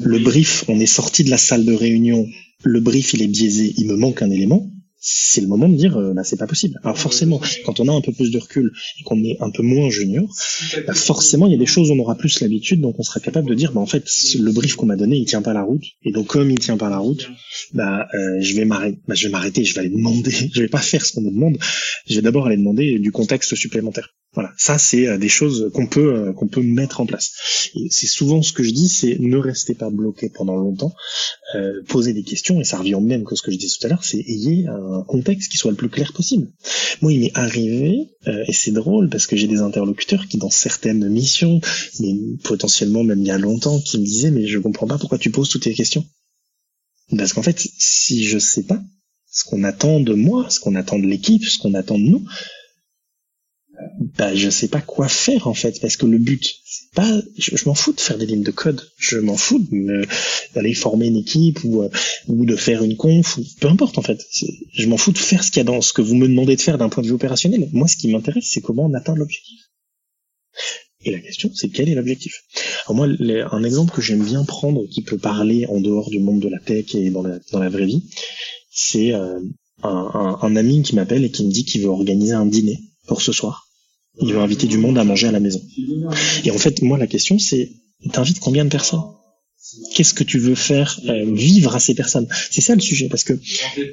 le brief, on est sorti de la salle de réunion, le brief il est biaisé, il me manque un élément, c'est le moment de dire euh, bah, c'est pas possible. Alors forcément, quand on a un peu plus de recul et qu'on est un peu moins junior, bah, forcément il y a des choses où on aura plus l'habitude, donc on sera capable de dire bah en fait le brief qu'on m'a donné il tient pas la route et donc comme il tient pas la route, bah euh, je vais m'arrêter, bah, je vais m'arrêter, je vais aller demander, je vais pas faire ce qu'on me demande, je vais d'abord aller demander du contexte supplémentaire. Voilà, ça c'est euh, des choses qu'on peut euh, qu'on peut mettre en place. Et c'est souvent ce que je dis, c'est ne restez pas bloqué pendant longtemps, euh, posez des questions et ça revient même que ce que je disais tout à l'heure, c'est ayez un contexte qui soit le plus clair possible. Moi, il m'est arrivé et c'est drôle parce que j'ai des interlocuteurs qui dans certaines missions, mais potentiellement même il y a longtemps, qui me disaient mais je comprends pas pourquoi tu poses toutes tes questions. Parce qu'en fait, si je sais pas ce qu'on attend de moi, ce qu'on attend de l'équipe, ce qu'on attend de nous, bah je sais pas quoi faire en fait parce que le but c'est pas je, m'en fous de faire des lignes de code. Je m'en fous d'aller former une équipe ou euh, ou de faire une conf ou peu importe en fait. Je m'en fous de faire ce qu'il y a dans ce que vous me demandez de faire d'un point de vue opérationnel. Moi ce qui m'intéresse c'est comment on atteint l'objectif. Et la question c'est quel est l'objectif? Alors moi un exemple que j'aime bien prendre qui peut parler en dehors du monde de la tech et dans la dans la vraie vie c'est euh, un, un, un ami qui m'appelle et qui me dit qu'il veut organiser un dîner pour ce soir il veut inviter du monde à manger à la maison. Et en fait, moi, la question, c'est, t'invites combien de personnes? Qu'est-ce que tu veux faire euh, vivre à ces personnes? C'est ça le sujet, parce que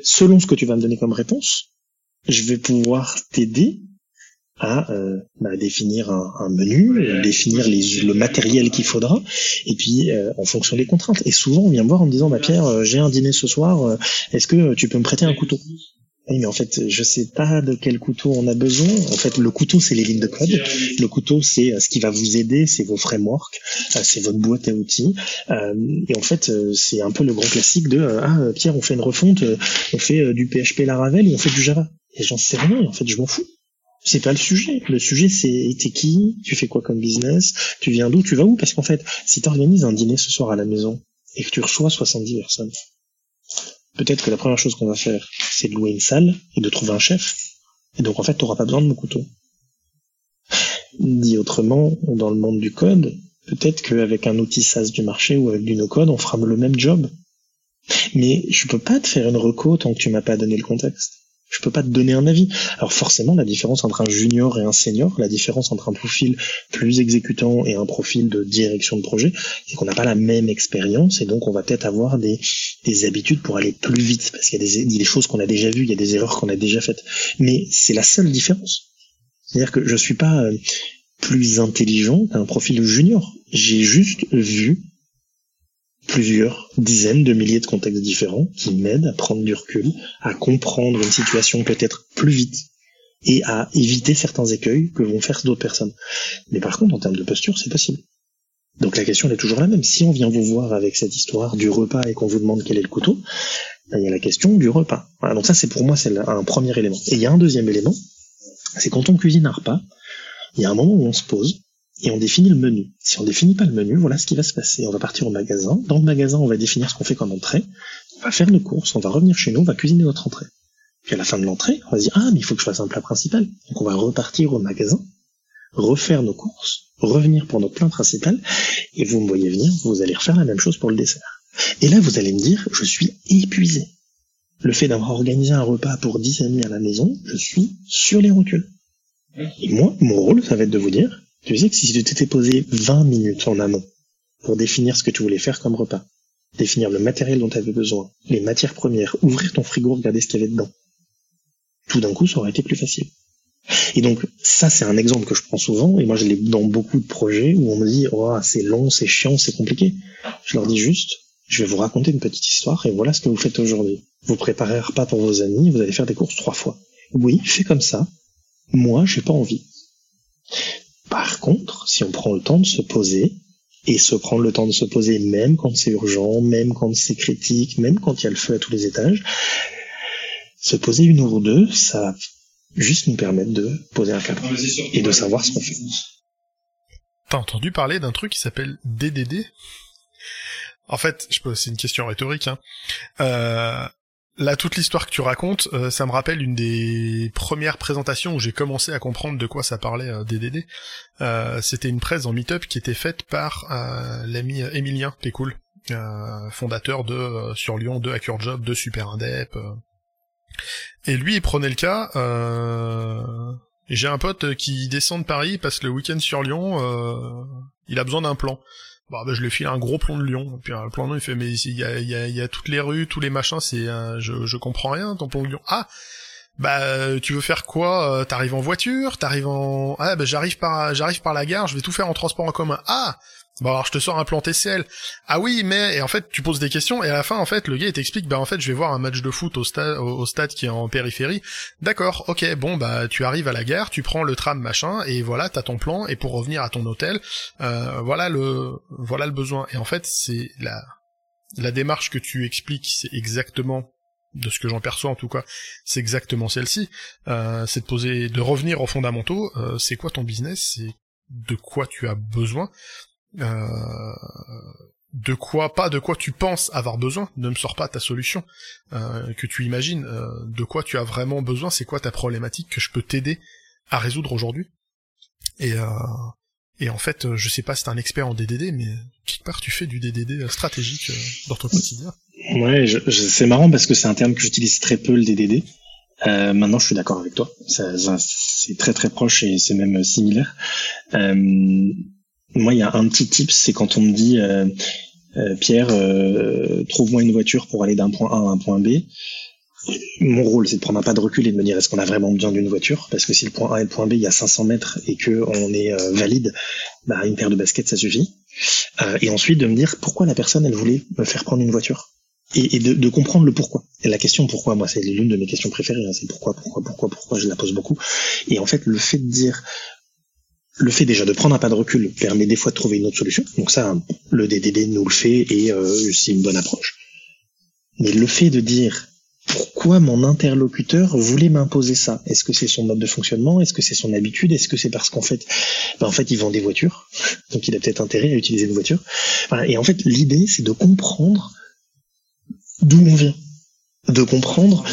selon ce que tu vas me donner comme réponse, je vais pouvoir t'aider à euh, bah, définir un, menu, définir le matériel qu'il faudra, et puis euh, en fonction des contraintes. Et souvent, on vient me voir en me disant, bah Pierre, j'ai un dîner ce soir, est-ce que tu peux me prêter un couteau? Oui, mais en fait, je sais pas de quel couteau on a besoin. En fait, le couteau, c'est les lignes de code. Le couteau, c'est euh, ce qui va vous aider, c'est vos frameworks, euh, c'est votre boîte à outils. Euh, et en fait, c'est un peu le grand classique de ah Pierre, on fait une refonte, on fait du PHP Laravel ou on fait du Java. Et j'en sais rien. En fait, je m'en fous. C'est pas le sujet. Le sujet, c'est t'es qui, tu fais quoi comme business, tu viens d'où, tu vas où? Parce qu'en fait, si tu organises un dîner ce soir à la maison et que tu reçois 70 personnes, peut-être que la première chose qu'on va faire, c'est de louer une salle et de trouver un chef. Et donc en fait, tu n'auras pas besoin de mon couteau. Dit autrement, dans le monde du code, peut-être qu'avec un outil SaaS du marché ou avec du no-code, on fera le même job. Mais je peux pas te faire une reco tant que tu m'as pas donné le contexte je peux pas te donner un avis. Alors forcément, la différence entre un junior et un senior, la différence entre un profil plus exécutant et un profil de direction de projet, c'est qu'on n'a pas la même expérience et donc on va peut-être avoir des, des habitudes pour aller plus vite parce qu'il y a des, des choses qu'on a déjà vues, il y a des erreurs qu'on a déjà faites. Mais c'est la seule différence. C'est-à-dire que je suis pas euh, plus intelligent qu'un profil junior. J'ai juste vu plusieurs dizaines de milliers de contextes différents qui m'aident à prendre du recul, à comprendre une situation peut-être plus vite et à éviter certains écueils que vont faire d'autres personnes. Mais par contre, en termes de posture, c'est possible. Donc la question est toujours la même. Si on vient vous voir avec cette histoire du repas et qu'on vous demande quel est le couteau, ben, il y a la question du repas. Donc ça, c'est pour moi, c'est un premier élément. Et il y a un deuxième élément, c'est quand on cuisine un repas, il y a un moment où on se pose et on définit le menu. Si on définit pas le menu, voilà ce qui va se passer. On va partir au magasin. Dans le magasin, on va définir ce qu'on fait comme entrée. On va faire nos courses, on va revenir chez nous, on va cuisiner notre entrée. Puis à la fin de l'entrée, on va se dire ah mais il faut que je fasse un plat principal. Donc on va repartir au magasin, refaire nos courses, revenir pour notre plat principal, et vous me voyez venir, vous allez refaire la même chose pour le dessert. Et là vous allez me dire je suis épuisé. Le fait d'avoir organisé un repas pour 10 amis à la maison, je suis sur les rotules. Et moi, mon rôle, ça va être de vous dire, tu sais que si tu t'étais posé 20 minutes en amont pour définir ce que tu voulais faire comme repas, définir le matériel dont tu avais besoin, les matières premières, ouvrir ton frigo, regarder ce qu'il y avait dedans, tout d'un coup, ça aurait été plus facile. Et donc, ça, c'est un exemple que je prends souvent, et moi, je l'ai dans beaucoup de projets où on me dit, oh, c'est long, c'est chiant, c'est compliqué. Je leur dis juste, je vais vous raconter une petite histoire, et voilà ce que vous faites aujourd'hui. Vous préparez un repas pour vos amis, vous allez faire des courses trois fois. Oui, fais comme ça. Moi, j'ai pas envie. Par contre, si on prend le temps de se poser, et se prendre le temps de se poser, même quand c'est urgent, même quand c'est critique, même quand il y a le feu à tous les étages. Se poser une heure ou deux, ça va juste nous permettre de poser un cadre et de savoir ce qu'on fait.
T'as entendu parler d'un truc qui s'appelle DDD En fait, je peux, c'est une question rhétorique. Hein. Euh, là, toute l'histoire que tu racontes, euh, ça me rappelle une des premières présentations où j'ai commencé à comprendre de quoi ça parlait euh, DDD. Euh, C'était une presse en Meetup qui était faite par l'ami Emilien Pécoul, fondateur de sur Lyon de Hacker Job, de Super Indep. Et lui, il prenait le cas. J'ai un pote qui descend de Paris que le week-end sur Lyon, il a besoin d'un plan. Bah, bah, je lui file un gros plan de Lyon. Puis un plan de Lyon, il fait mais il y a, y, toutes les rues, tous les machins, c'est je je comprends rien ton plan de Lyon. Ah bah tu veux faire quoi? Euh, T'arrives en voiture T'arrives en ah bah j'arrive par j'arrive par la gare, je vais tout faire en transport en commun. Ah Bon alors je te sors un plan TCL. Ah oui, mais et en fait tu poses des questions et à la fin en fait le gars il t'explique bah en fait je vais voir un match de foot au stade au, stade qui est en périphérie. D'accord, ok, bon bah tu arrives à la gare, tu prends le tram machin et voilà t'as ton plan et pour revenir à ton hôtel, euh, voilà le voilà le besoin. Et en fait c'est la la démarche que tu expliques c'est exactement de ce que j'en perçois en tout cas, c'est exactement celle-ci. Euh, c'est de poser, de revenir aux fondamentaux. Euh, c'est quoi ton business C'est de quoi tu as besoin de quoi, pas de quoi tu penses avoir besoin, ne me sors pas ta solution euh, que tu imagines, euh, de quoi tu as vraiment besoin, c'est quoi ta problématique que je peux t'aider à résoudre aujourd'hui. Et, en fait, je sais pas si t'es un expert en DDD, mais quelque part tu fais du DDD stratégique dans ton quotidien.
Ouais, c'est marrant parce que c'est un terme que j'utilise très peu le DDD. Euh, maintenant, je suis d'accord avec toi. c'est très très proche et c'est même similaire. Euh, moi, il y a un petit tip, c'est quand on me dit euh, euh Pierre, euh, trouve-moi une voiture pour aller d'un point A à un point B. Mon rôle, c'est de prendre un pas de recul et de me dire est-ce qu'on a vraiment besoin d'une voiture? Parce que si le point A et le point B, il y a 500 mètres et que on est euh, valide, bah, une paire de baskets, ça suffit. et ensuite, de me dire pourquoi la personne, elle voulait me faire prendre une voiture et, de, comprendre le pourquoi. Et la question pourquoi, moi, c'est l'une de mes questions préférées. Hein, c'est pourquoi, pourquoi, pourquoi, pourquoi. Je la pose beaucoup. Et en fait, le fait de dire le fait déjà de prendre un pas de recul permet des fois de trouver une autre solution. Donc ça, le DDD nous le fait et euh, c'est une bonne approche. Mais le fait de dire pourquoi mon interlocuteur voulait m'imposer ça? Est-ce que c'est son mode de fonctionnement? Est-ce que c'est son habitude? Est-ce que c'est parce qu'en fait, ben en fait, il vend des voitures, donc il a peut-être intérêt à utiliser une voiture. Et en fait, l'idée, c'est de comprendre d'où on vient, de comprendre.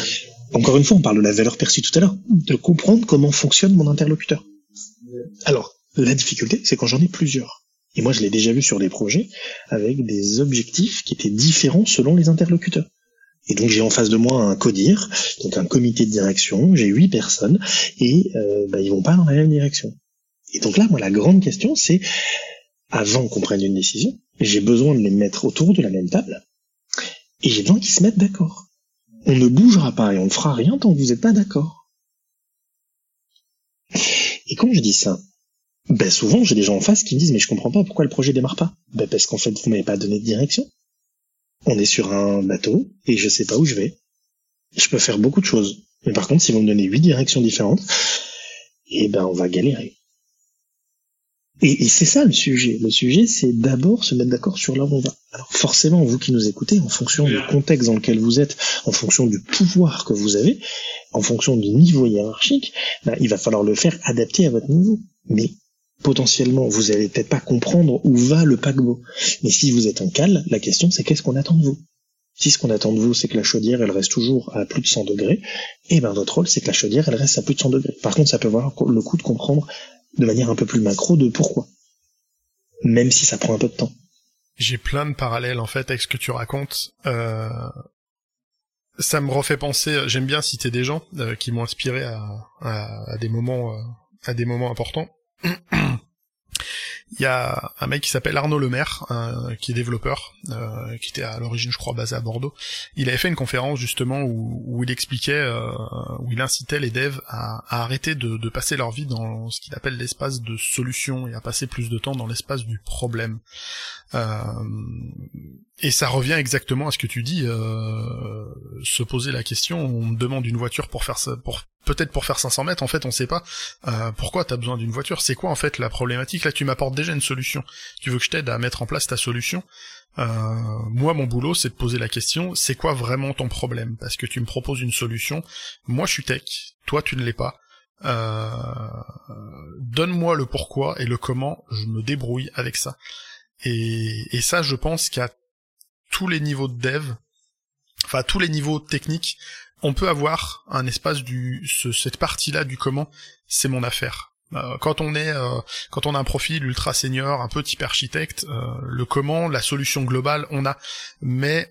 Encore une fois, on parle de la valeur perçue tout à l'heure, de comprendre comment fonctionne mon interlocuteur. Alors, la difficulté, c'est quand j'en ai plusieurs. Et moi, je l'ai déjà vu sur des projets avec des objectifs qui étaient différents selon les interlocuteurs. Et donc j'ai en face de moi un CODIR, donc un comité de direction, j'ai huit personnes, et euh, bah, ils vont pas dans la même direction. Et donc là, moi, la grande question, c'est, avant qu'on prenne une décision, j'ai besoin de les mettre autour de la même table, et j'ai besoin qu'ils se mettent d'accord. On ne bougera pas et on ne fera rien tant que vous n'êtes pas d'accord. Et quand je dis ça, ben souvent j'ai des gens en face qui me disent mais je comprends pas pourquoi le projet démarre pas. Ben parce qu'en fait vous m'avez pas donné de direction. On est sur un bateau et je sais pas où je vais. Je peux faire beaucoup de choses. Mais par contre si vous me donnez huit directions différentes, eh ben on va galérer. Et, c'est ça le sujet. Le sujet, c'est d'abord se mettre d'accord sur là où on va. Alors forcément, vous qui nous écoutez, en fonction du contexte dans lequel vous êtes, en fonction du pouvoir que vous avez, en fonction du niveau hiérarchique, ben, il va falloir le faire adapter à votre niveau. Mais potentiellement, vous allez peut-être pas comprendre où va le paquebot. Mais si vous êtes en cale, la question c'est qu'est-ce qu'on attend de vous? Si ce qu'on attend de vous, c'est que la chaudière, elle reste toujours à plus de 100 degrés, et eh ben votre rôle, c'est que la chaudière, elle reste à plus de 100 degrés. Par contre, ça peut avoir le coup de comprendre de manière un peu plus macro de pourquoi. Même si ça prend un peu de temps.
J'ai plein de parallèles en fait avec ce que tu racontes. Euh... Ça me refait penser. J'aime bien citer des gens euh, qui m'ont inspiré à, à, des moments, euh, à des moments importants. Il y a un mec qui s'appelle Arnaud Lemaire, euh, qui est développeur, euh, qui était à l'origine, je crois, basé à Bordeaux. Il avait fait une conférence justement où, il expliquait, euh, où il incitait les devs à, arrêter de, de, passer leur vie dans ce qu'il appelle l'espace de solution et à passer plus de temps dans l'espace du problème. Et ça revient exactement à ce que tu dis, se poser la question, on me demande une voiture pour faire ça, pour peut-être pour faire 500 mètres, en fait, on sait pas euh, pourquoi t'as besoin d'une voiture? C'est quoi en fait la problématique? Là, tu m'apportes déjà une solution. Tu veux que je t'aide à mettre en place ta solution? Euh, moi, mon boulot, c'est de poser la question, c'est quoi vraiment ton problème? Parce que tu me proposes une solution. Moi, je suis tech. Toi, tu ne l'es pas. Euh, donne-moi le pourquoi et le comment. Je me débrouille avec ça. Et, et ça, je pense qu'à tous les niveaux de dev, enfin tous les niveaux techniques, on peut avoir un espace du ce, cette partie-là du comment, c'est mon affaire. Euh, quand on est euh, quand on a un profil ultra senior, un peu type architecte, euh, le comment, la solution globale, on a, mais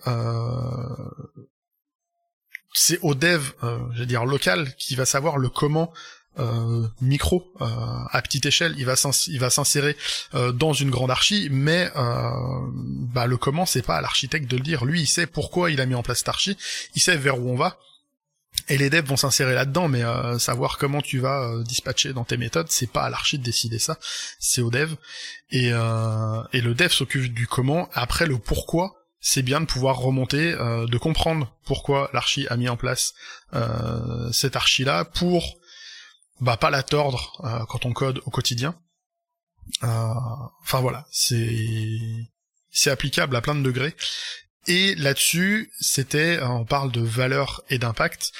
c'est au dev, je veux dire local, qui va savoir le comment euh, micro euh, à petite échelle, il va s'insérer euh, dans une grande archi, mais bah, le comment c'est pas à l'architecte de le dire. Lui, il sait pourquoi il a mis en place cette archi, il sait vers où on va. Et les devs vont s'insérer là-dedans, mais savoir comment tu vas dispatcher dans tes méthodes, c'est pas à l'archi de décider ça, c'est au dev. Et, et le dev s'occupe du comment. Après le pourquoi, c'est bien de pouvoir remonter, de comprendre pourquoi l'archi a mis en place cette archi-là pour bah pas la tordre euh, quand on code au quotidien. Euh, enfin voilà, c'est c'est applicable à plein de degrés. Et là-dessus, c'était, euh, on parle de valeur et d'impact.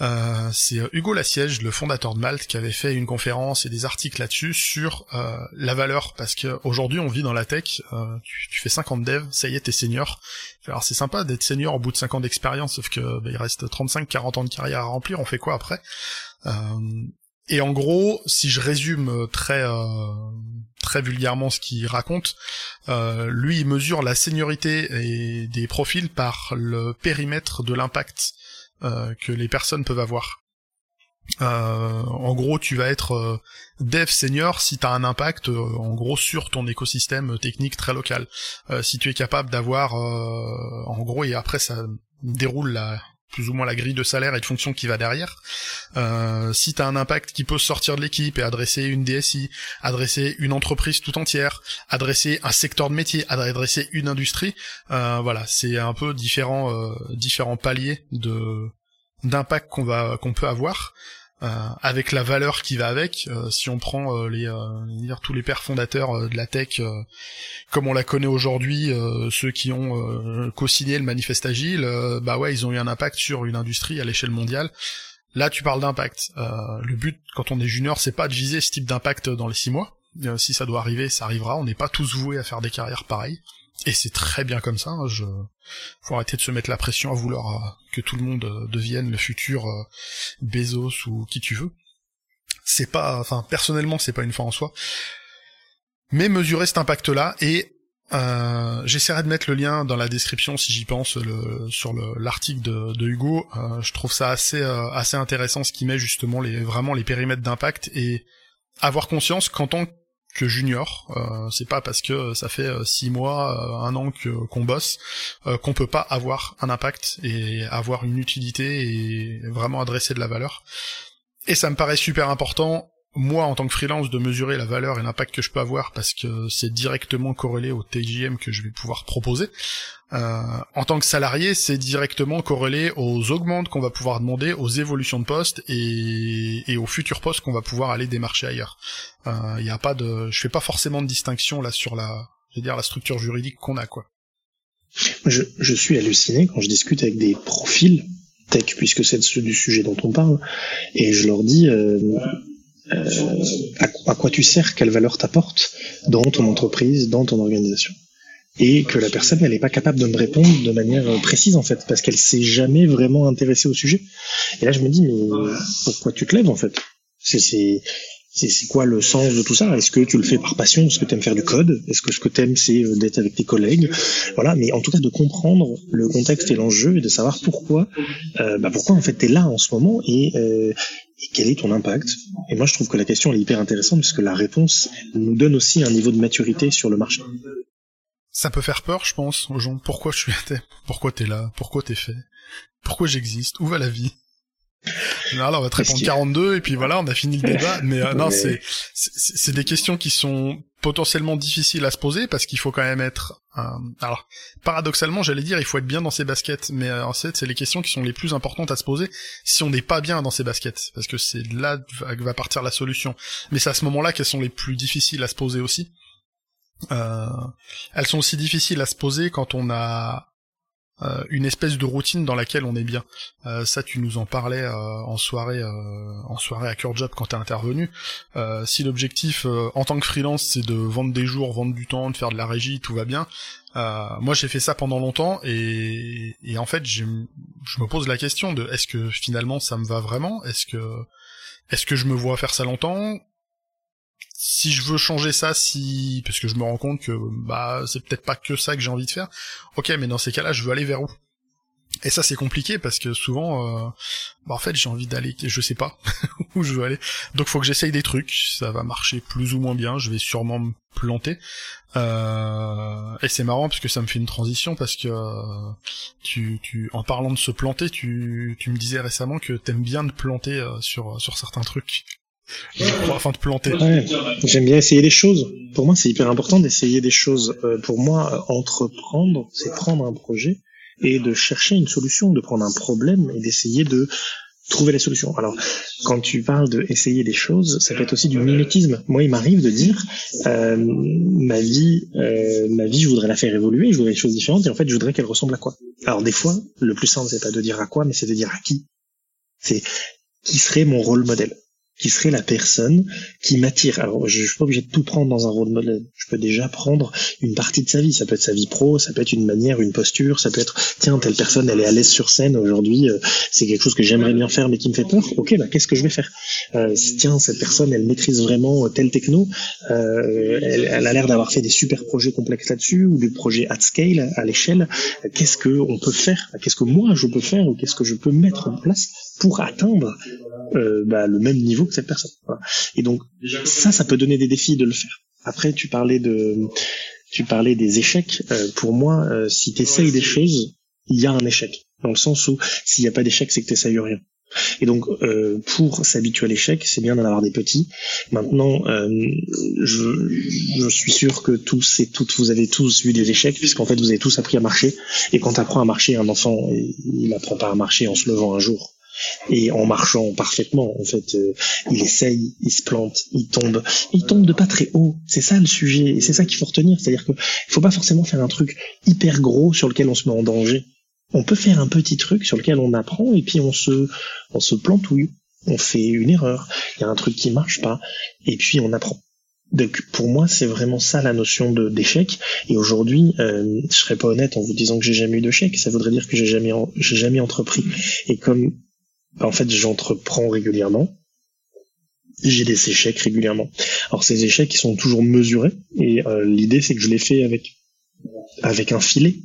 Euh, c'est Hugo Lassiège, le fondateur de Malte, qui avait fait une conférence et des articles là-dessus sur euh, la valeur, parce qu'aujourd'hui on vit dans la tech, tu, tu, fais 50 devs, ça y est, t'es senior. Alors c'est sympa d'être senior au bout de 5 ans d'expérience, sauf que bah, il reste 35-40 ans de carrière à remplir, on fait quoi après? Et en gros, si je résume euh, très euh, très vulgairement ce qu'il raconte, euh, lui il mesure la seniorité et des profils par le périmètre de l'impact que les personnes peuvent avoir. en gros, tu vas être dev senior si tu as un impact en gros sur ton écosystème technique très local. si tu es capable d'avoir en gros et après ça déroule la plus ou moins la grille de salaire et de fonction qui va derrière. Euh, si tu as un impact qui peut sortir de l'équipe et adresser une DSI, adresser une entreprise tout entière, adresser un secteur de métier, adresser une industrie, euh, voilà, c'est un peu différents euh, différents paliers de d'impact qu'on va qu'on peut avoir. Euh, avec la valeur qui va avec. Euh, si on prend euh, les tous les pères fondateurs de la tech comme on la connaît aujourd'hui, ceux qui ont co-signé le manifeste agile, bah ouais, ils ont eu un impact sur une industrie à l'échelle mondiale. Là, tu parles d'impact. le but, quand on est junior, c'est pas de viser ce type d'impact dans les six mois. si ça doit arriver, ça arrivera. On n'est pas tous voués à faire des carrières pareilles. Et c'est très bien comme ça. Hein, je... Faut arrêter de se mettre la pression à vouloir euh, que tout le monde euh, devienne le futur euh, Bezos ou qui tu veux. C'est pas, enfin personnellement, c'est pas une fin en soi. Mais mesurer cet impact-là et euh, J'essaierai de mettre le lien dans la description si j'y pense sur l'article de, de, Hugo. je trouve ça assez assez intéressant ce qui met justement les vraiment les périmètres d'impact et avoir conscience qu'en tant que junior. Euh, c'est pas parce que ça fait euh, six mois, euh, un an que qu'on bosse qu'on peut pas avoir un impact et avoir une utilité et vraiment adresser de la valeur. Et ça me paraît super important moi en tant que freelance de mesurer la valeur et l'impact que je peux avoir parce que c'est directement corrélé au TJM que je vais pouvoir proposer. Euh, en tant que salarié, c'est directement corrélé aux augmentes qu'on va pouvoir demander, aux évolutions de poste et, et aux futurs postes qu'on va pouvoir aller démarcher ailleurs. Il euh, a pas de, je fais pas forcément de distinction là sur la, je veux dire la structure juridique qu'on a quoi.
Je, je suis halluciné quand je discute avec des profils tech puisque c'est du sujet dont on parle et je leur dis euh, euh, à, quoi tu sers, quelle valeur t'apporte dans ton entreprise, dans ton organisation? Et que la personne, elle n'est pas capable de me répondre de manière euh, précise, en fait, parce qu'elle s'est jamais vraiment intéressée au sujet. Et là, je me dis, mais pourquoi tu te lèves, en fait? C'est, c'est quoi le sens de tout ça? Est-ce que tu le fais par passion? Est-ce que tu aimes faire du code? Est-ce que ce que tu aimes, c'est euh, d'être avec tes collègues? Voilà, mais en tout cas de comprendre le contexte et l'enjeu et de savoir pourquoi, euh, bah pourquoi en fait tu es là en ce moment et, euh, quel est ton impact? Et moi je trouve que la question est hyper intéressante parce que la réponse nous donne aussi un niveau de maturité sur le marché.
Ça peut faire peur, je pense, aux gens. Pourquoi je suis Pourquoi t'es là? Pourquoi t'es fait? Pourquoi j'existe? Où va la vie? Alors on va te répondre 42 et puis voilà, on a fini le débat. Mais euh, non, c'est c'est des questions qui sont potentiellement difficiles à se poser parce qu'il faut quand même être. Euh, alors paradoxalement, j'allais dire, il faut être bien dans ses baskets, mais euh, en fait, c'est les questions qui sont les plus importantes à se poser si on n'est pas bien dans ses baskets, parce que c'est là que va partir la solution. Mais c'est à ce moment-là qu'elles sont les plus difficiles à se poser aussi. euh, elles sont aussi difficiles à se poser quand on a euh, une espèce de routine dans laquelle on est bien. Euh, ça, tu nous en parlais euh, en soirée, en soirée à Cure Job quand t'es intervenu. si l'objectif en tant que freelance c'est de vendre des jours, vendre du temps, de faire de la régie, tout va bien. moi, j'ai fait ça pendant longtemps et, et en fait, je me pose la question de est-ce que finalement ça me va vraiment? Est-ce que est-ce que je me vois faire ça longtemps? Si je veux changer ça, si parce que je me rends compte que bah c'est peut-être pas que ça que j'ai envie de faire. Ok, mais dans ces cas-là, je veux aller vers où? Et ça c'est compliqué parce que souvent, euh, bah en fait j'ai envie d'aller, je sais pas où je veux aller. Donc faut que j'essaye des trucs. Ça va marcher plus ou moins bien. Je vais sûrement me planter. Euh, et c'est marrant parce que ça me fait une transition parce que euh, tu, tu, en parlant de se planter, tu, tu me disais récemment que t'aimes bien te planter sur sur certains trucs afin de planter.
J'aime bien essayer des choses. Pour moi, c'est hyper important d'essayer des choses. Euh, pour moi, entreprendre, c'est prendre un projet et de chercher une solution, de prendre un problème et d'essayer de trouver la solution. Alors, quand tu parles de essayer des choses, ça peut être aussi du mimétisme. Moi, il m'arrive de dire euh, ma vie, euh, ma vie, je voudrais la faire évoluer, je voudrais des choses différentes, et en fait, je voudrais qu'elle ressemble à quoi? Alors, des fois, le plus simple, c'est pas de dire à quoi, mais c'est de dire à qui. C'est qui serait mon rôle modèle qui serait la personne qui m'attire. Alors, je, suis pas obligé de tout prendre dans un rôle modèle. Je peux déjà prendre une partie de sa vie. Ça peut être sa vie pro, ça peut être une manière, une posture, ça peut être tiens telle personne elle est à l'aise sur scène aujourd'hui, euh, c'est quelque chose que j'aimerais bien faire mais qui me fait peur. Ok, bah qu'est-ce que je vais faire? Euh, Tiens cette personne elle maîtrise vraiment euh, tel techno, euh, elle, elle, a l'air d'avoir fait des super projets complexes là-dessus ou des projets at scale à l'échelle. Qu'est-ce que on peut faire? Qu'est-ce que moi je peux faire ou qu'est-ce que je peux mettre en place? Pour atteindre euh, bah, le même niveau que cette personne. Et donc ça, ça peut donner des défis de le faire. Après, tu parlais de, tu parlais des échecs. Euh, pour moi, euh, si tu essayes des choses, il y a un échec. Dans le sens où s'il n'y a pas d'échec, c'est que tu n'essayes rien. Et donc, euh, pour s'habituer à l'échec, c'est bien d'en avoir des petits. Maintenant, euh, je, je, suis sûr que tous et toutes, vous avez tous eu des échecs, puisqu'en fait, vous avez tous appris à marcher. Et quand tu apprends à marcher, un enfant, il n'apprend pas à marcher en se levant un jour et en marchant parfaitement en fait euh, il essaye il se plante il tombe. Il tombe de pas très haut. C'est ça le sujet. Et c'est ça qu'il faut retenir. C'est à dire que il faut pas forcément faire un truc hyper gros sur lequel on se met en danger. On peut faire un petit truc sur lequel on apprend et puis on se on se plantouille. On fait une erreur. Il y a un truc qui marche pas. Et puis on apprend. Donc pour moi c'est vraiment ça la notion d'échec. Et aujourd'hui euh, je serais pas honnête en vous disant que j'ai jamais eu d'échec. Ça voudrait dire que j'ai jamais j'ai jamais entrepris. Et comme en fait, j'entreprends régulièrement. J'ai des échecs régulièrement. Alors ces échecs, ils sont toujours mesurés. Et euh, l'idée, c'est que je les fais avec avec un filet.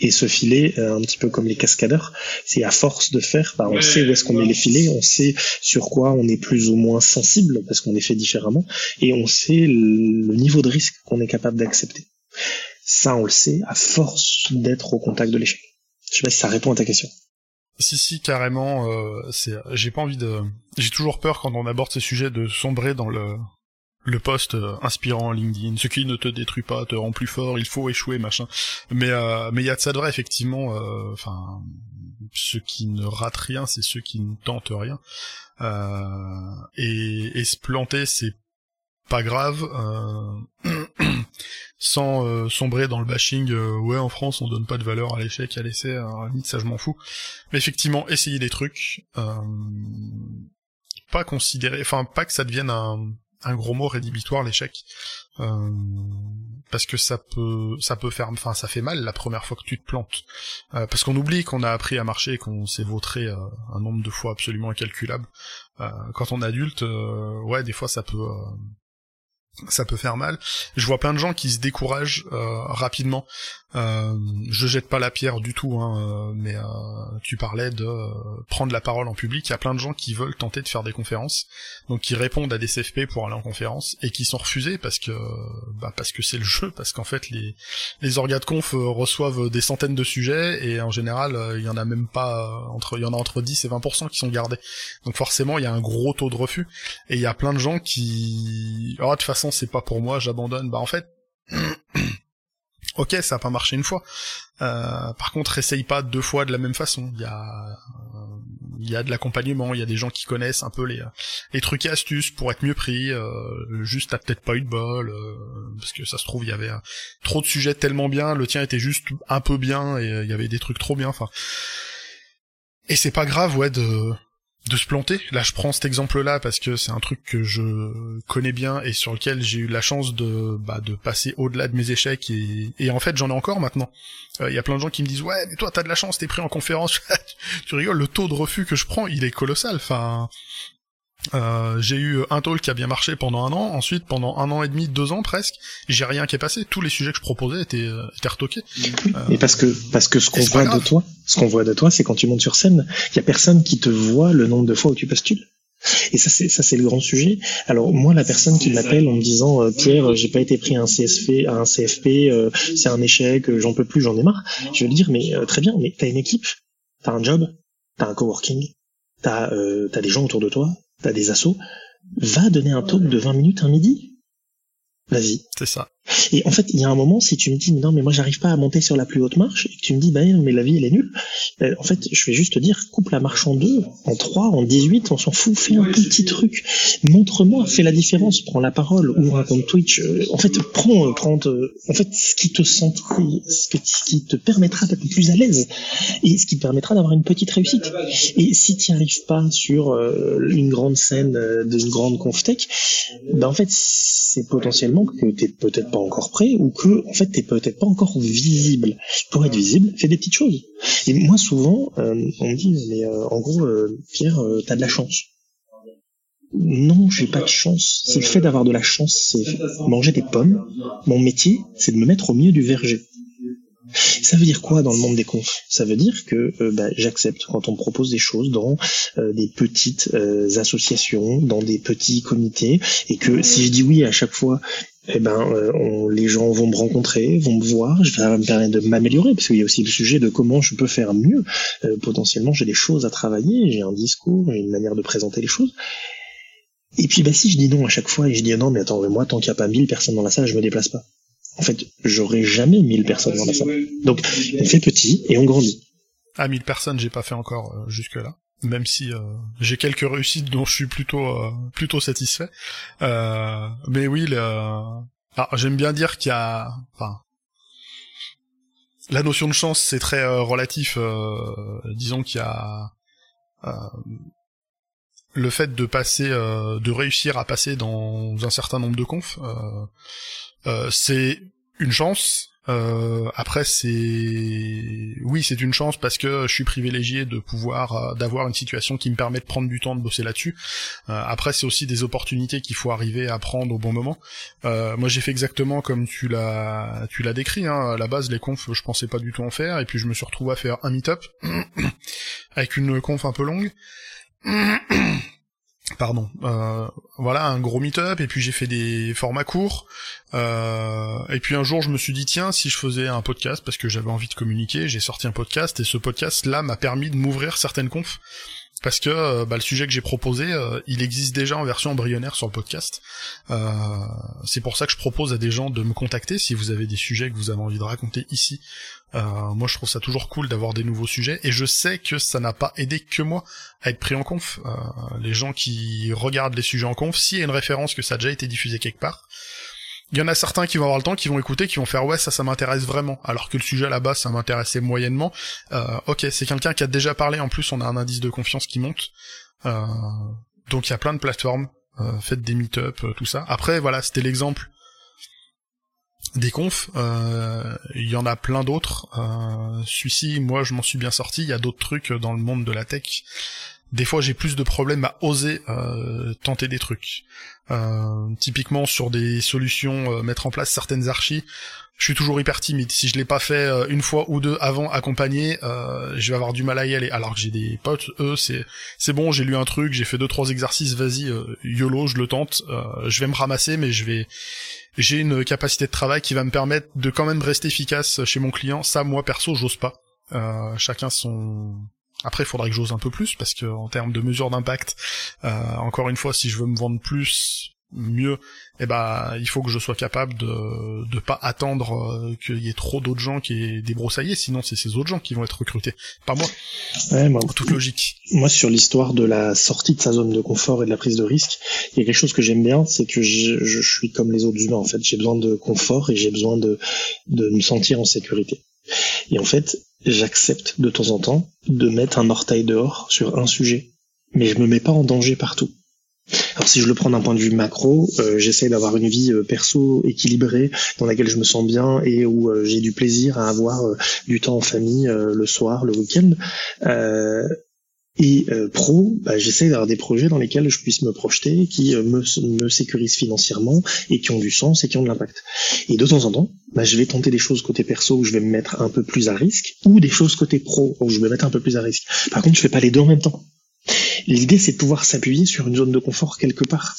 Et ce filet, euh, un petit peu comme les cascadeurs, c'est à force de faire, bah, on sait où est-ce qu'on met les filets, on sait sur quoi on est plus ou moins sensible parce qu'on est fait différemment, et on sait le niveau de risque qu'on est capable d'accepter. Ça, on le sait à force d'être au contact de l'échec. Je sais pas si ça répond à ta question.
Si si carrément. Euh, c'est, j'ai pas envie de. J'ai toujours peur quand on aborde ces sujets de sombrer dans le le post euh, inspirant LinkedIn, ce qui ne te détruit pas te rend plus fort, il faut échouer, machin. Mais euh, mais il y a de ça de vrai effectivement. Euh, enfin, ceux qui ne ratent rien, c'est ceux qui ne tentent rien. et, et se planter, c'est pas grave. sans euh, sombrer dans le bashing, euh, ouais en France on donne pas de valeur à l'échec, à l'essai, à limite ça je m'en fous. Mais effectivement, essayer des trucs, euh, pas considérer, enfin pas que ça devienne un, gros mot rédhibitoire l'échec, parce que ça peut ça peut faire, enfin ça fait mal la première fois que tu te plantes, parce qu'on oublie qu'on a appris à marcher, qu'on s'est vautré un nombre de fois absolument incalculable. quand on est adulte, ouais des fois ça peut ça peut faire mal. Je vois plein de gens qui se découragent euh, rapidement. Euh, je jette pas la pierre du tout, hein, euh, mais euh, tu parlais de prendre la parole en public. Il y a plein de gens qui veulent tenter de faire des conférences, donc qui répondent à des CFP pour aller en conférence et qui sont refusés parce que bah, parce que c'est le jeu, parce qu'en fait les les orgas de conf reçoivent des centaines de sujets et en général il y en a même pas entre il y en a entre 10 et 20% qui sont gardés. Donc forcément il y a un gros taux de refus et il y a plein de gens qui oh, de toute façon c'est pas pour moi, j'abandonne. Bah en fait, ok, ça a pas marché une fois. Euh, par contre, essaye pas deux fois de la même façon. Il y a, il y a de l'accompagnement, il y a des gens qui connaissent un peu les les trucs et astuces pour être mieux pris. Euh, juste t'as peut-être pas eu de bol euh, parce que ça se trouve il y avait trop de sujets tellement bien, le tien était juste un peu bien et il y avait des trucs trop bien. Enfin, et c'est pas grave ouais de de se planter. Là, je prends cet exemple-là parce que c'est un truc que je connais bien et sur lequel j'ai eu la chance de bah, de passer au-delà de mes échecs et, en fait j'en ai encore maintenant. Il euh, y a plein de gens qui me disent ouais mais toi t'as de la chance, t'es pris en conférence. tu rigoles, le taux de refus que je prends il est colossal. Enfin, euh, j'ai eu un talk qui a bien marché pendant un an. Ensuite, pendant un an et demi, deux ans presque, j'ai rien qui est passé. Tous les sujets que je proposais étaient, euh, étaient retoqués.
et parce que parce que ce qu'on voit de toi, ce qu'on voit de toi, c'est quand tu montes sur scène, il y a personne qui te voit le nombre de fois où tu postules. Et ça c'est ça c'est le grand sujet. Alors moi la personne qui m'appelle en me disant euh, Pierre j'ai pas été pris à un CSF à un CFP c'est un échec j'en peux plus j'en ai marre. Je vais lui dire mais très bien mais t'as une équipe t'as un job t'as un coworking t'as as des gens autour de toi t'as des assauts, va donner un talk de 20 minutes un midi. Vas-y.
C'est ça.
Et en fait, il y a un moment, si tu me dis, non, mais moi, j'arrive pas à monter sur la plus haute marche, et que tu me dis, bah, non, mais la vie, elle est nulle, ben, en fait, je vais juste te dire, coupe la marche en deux, en trois, en 18, on s'en fout, fais un petit truc. Montre-moi, fais la différence, prends la parole, ouvre un compte Twitch, euh, en fait, prends, euh, prends, euh, en fait, ce qui te sent, ce, qui te permettra d'être plus à l'aise, et ce qui te permettra d'avoir une petite réussite. Et si tu n'y arrives pas sur une grande scène d'une grande conftech, ben, en fait, c'est potentiellement que t'es peut-être pas encore prêt ou que en fait t'es peut-être pas encore visible. Pour être visible, fais des petites choses. Et moi souvent euh, on me dit mais euh, en gros euh, Pierre t'as de la chance. Non, j'ai pas de chance. C'est le fait d'avoir de la chance, c'est manger des pommes. Mon métier, c'est de me mettre au milieu du verger. Ça veut dire quoi dans le monde des confs? Ça veut dire que bah, j'accepte quand on me propose des choses dans des petites associations, dans des petits comités, et que si je dis oui à chaque fois eh ben, euh, les gens vont me rencontrer, vont me voir, je vais me permettre de m'améliorer, parce qu'il y a aussi le sujet de comment je peux faire mieux. Euh, potentiellement, j'ai des choses à travailler, j'ai un discours, j'ai une manière de présenter les choses. Et puis, bah, si je dis non à chaque fois et je dis non, mais attends, moi, tant qu'il n'y a pas 1000 personnes dans la salle, je me déplace pas. En fait, j'aurai jamais 1000 personnes dans la salle. Donc, on fait petit et on grandit.
À 1000 personnes, j'ai pas fait encore euh, jusque-là même si euh, j'ai quelques réussites dont je suis plutôt euh, plutôt satisfait. Euh, mais oui, j'aime bien dire qu'il y a, enfin, la notion de chance c'est très relatif. disons qu'il y a le fait de passer, de réussir à passer dans un certain nombre de confs, c'est une chance, euh, après, c'est oui, c'est une chance parce que je suis privilégié de pouvoir euh, d'avoir une situation qui me permet de prendre du temps de bosser là-dessus. Euh, après, c'est aussi des opportunités qu'il faut arriver à prendre au bon moment. moi, j'ai fait exactement comme tu l'as tu l'as décrit. Hein. À la base, les confs, je pensais pas du tout en faire, et puis je me suis retrouvé à faire un meet-up avec une conf un peu longue. pardon, euh, voilà un gros meet-up et puis j'ai fait des formats courts. Euh, et puis un jour je me suis dit tiens si je faisais un podcast parce que j'avais envie de communiquer, j'ai sorti un podcast et ce podcast là m'a permis de m'ouvrir certaines confs parce que euh, bah, le sujet que j'ai proposé, euh, il existe déjà en version embryonnaire sur le podcast. Euh, c'est pour ça que je propose à des gens de me contacter si vous avez des sujets que vous avez envie de raconter ici. moi, je trouve ça toujours cool d'avoir des nouveaux sujets, et je sais que ça n'a pas aidé que moi à être pris en conf. les gens qui regardent les sujets en conf, s'il y a une référence que ça a déjà été diffusé quelque part, il y en a certains qui vont avoir le temps, qui vont écouter, qui vont faire ouais ça ça m'intéresse vraiment, alors que le sujet à la base ça m'intéressait moyennement. Euh, ok, c'est quelqu'un qui a déjà parlé. En plus, on a un indice de confiance qui monte. Euh, donc il y a plein de plateformes. Euh, faites des meet-up, tout ça. Après voilà, c'était l'exemple des confs. Il y en a plein d'autres. Celui-ci, moi, je m'en suis bien sorti. Il y a d'autres trucs dans le monde de la tech des fois j'ai plus de problèmes à oser euh, tenter des trucs. Euh, typiquement sur des solutions, euh, mettre en place certaines archis, je suis toujours hyper timide. Si je l'ai pas fait une fois ou deux avant accompagné, je vais avoir du mal à y aller. Alors que j'ai des potes, eux, c'est c'est bon, j'ai lu un truc, j'ai fait deux trois exercices, vas-y, yolo, je le tente. je vais me ramasser, mais je vais j'ai une capacité de travail qui va me permettre de quand même rester efficace chez mon client. Ça, moi perso, j'ose pas. chacun son après, il faudrait que j'ose un peu plus parce que en termes de mesure d'impact, euh, encore une fois, si je veux me vendre plus, mieux, eh ben il faut que je sois capable de de pas attendre euh, qu'il y ait trop d'autres gens qui aient débroussaillé, sinon c'est ces autres gens qui vont être recrutés, pas moi.
Ouais, moi,
En toute logique.
moi, sur l'histoire de la sortie de sa zone de confort et de la prise de risque, il y a quelque chose que j'aime bien, c'est que je, je suis comme les autres humains. En fait, j'ai besoin de confort et j'ai besoin de de me sentir en sécurité. Et en fait, j'accepte de temps en temps de mettre un orteil dehors sur un sujet, mais je me mets pas en danger partout. Alors si je le prends d'un point de vue macro, euh, j'essaie d'avoir une vie euh, perso équilibrée dans laquelle je me sens bien et où euh, j'ai du plaisir à avoir euh, du temps en famille le soir, le week-end. Et euh, pro, bah, j'essaie d'avoir des projets dans lesquels je puisse me projeter, qui euh, me, me sécurisent financièrement et qui ont du sens et qui ont de l'impact. Et de temps en temps, bah, je vais tenter des choses côté perso où je vais me mettre un peu plus à risque, ou des choses côté pro où je vais me mettre un peu plus à risque. Par contre, je fais pas les deux en même temps. L'idée, c'est de pouvoir s'appuyer sur une zone de confort quelque part.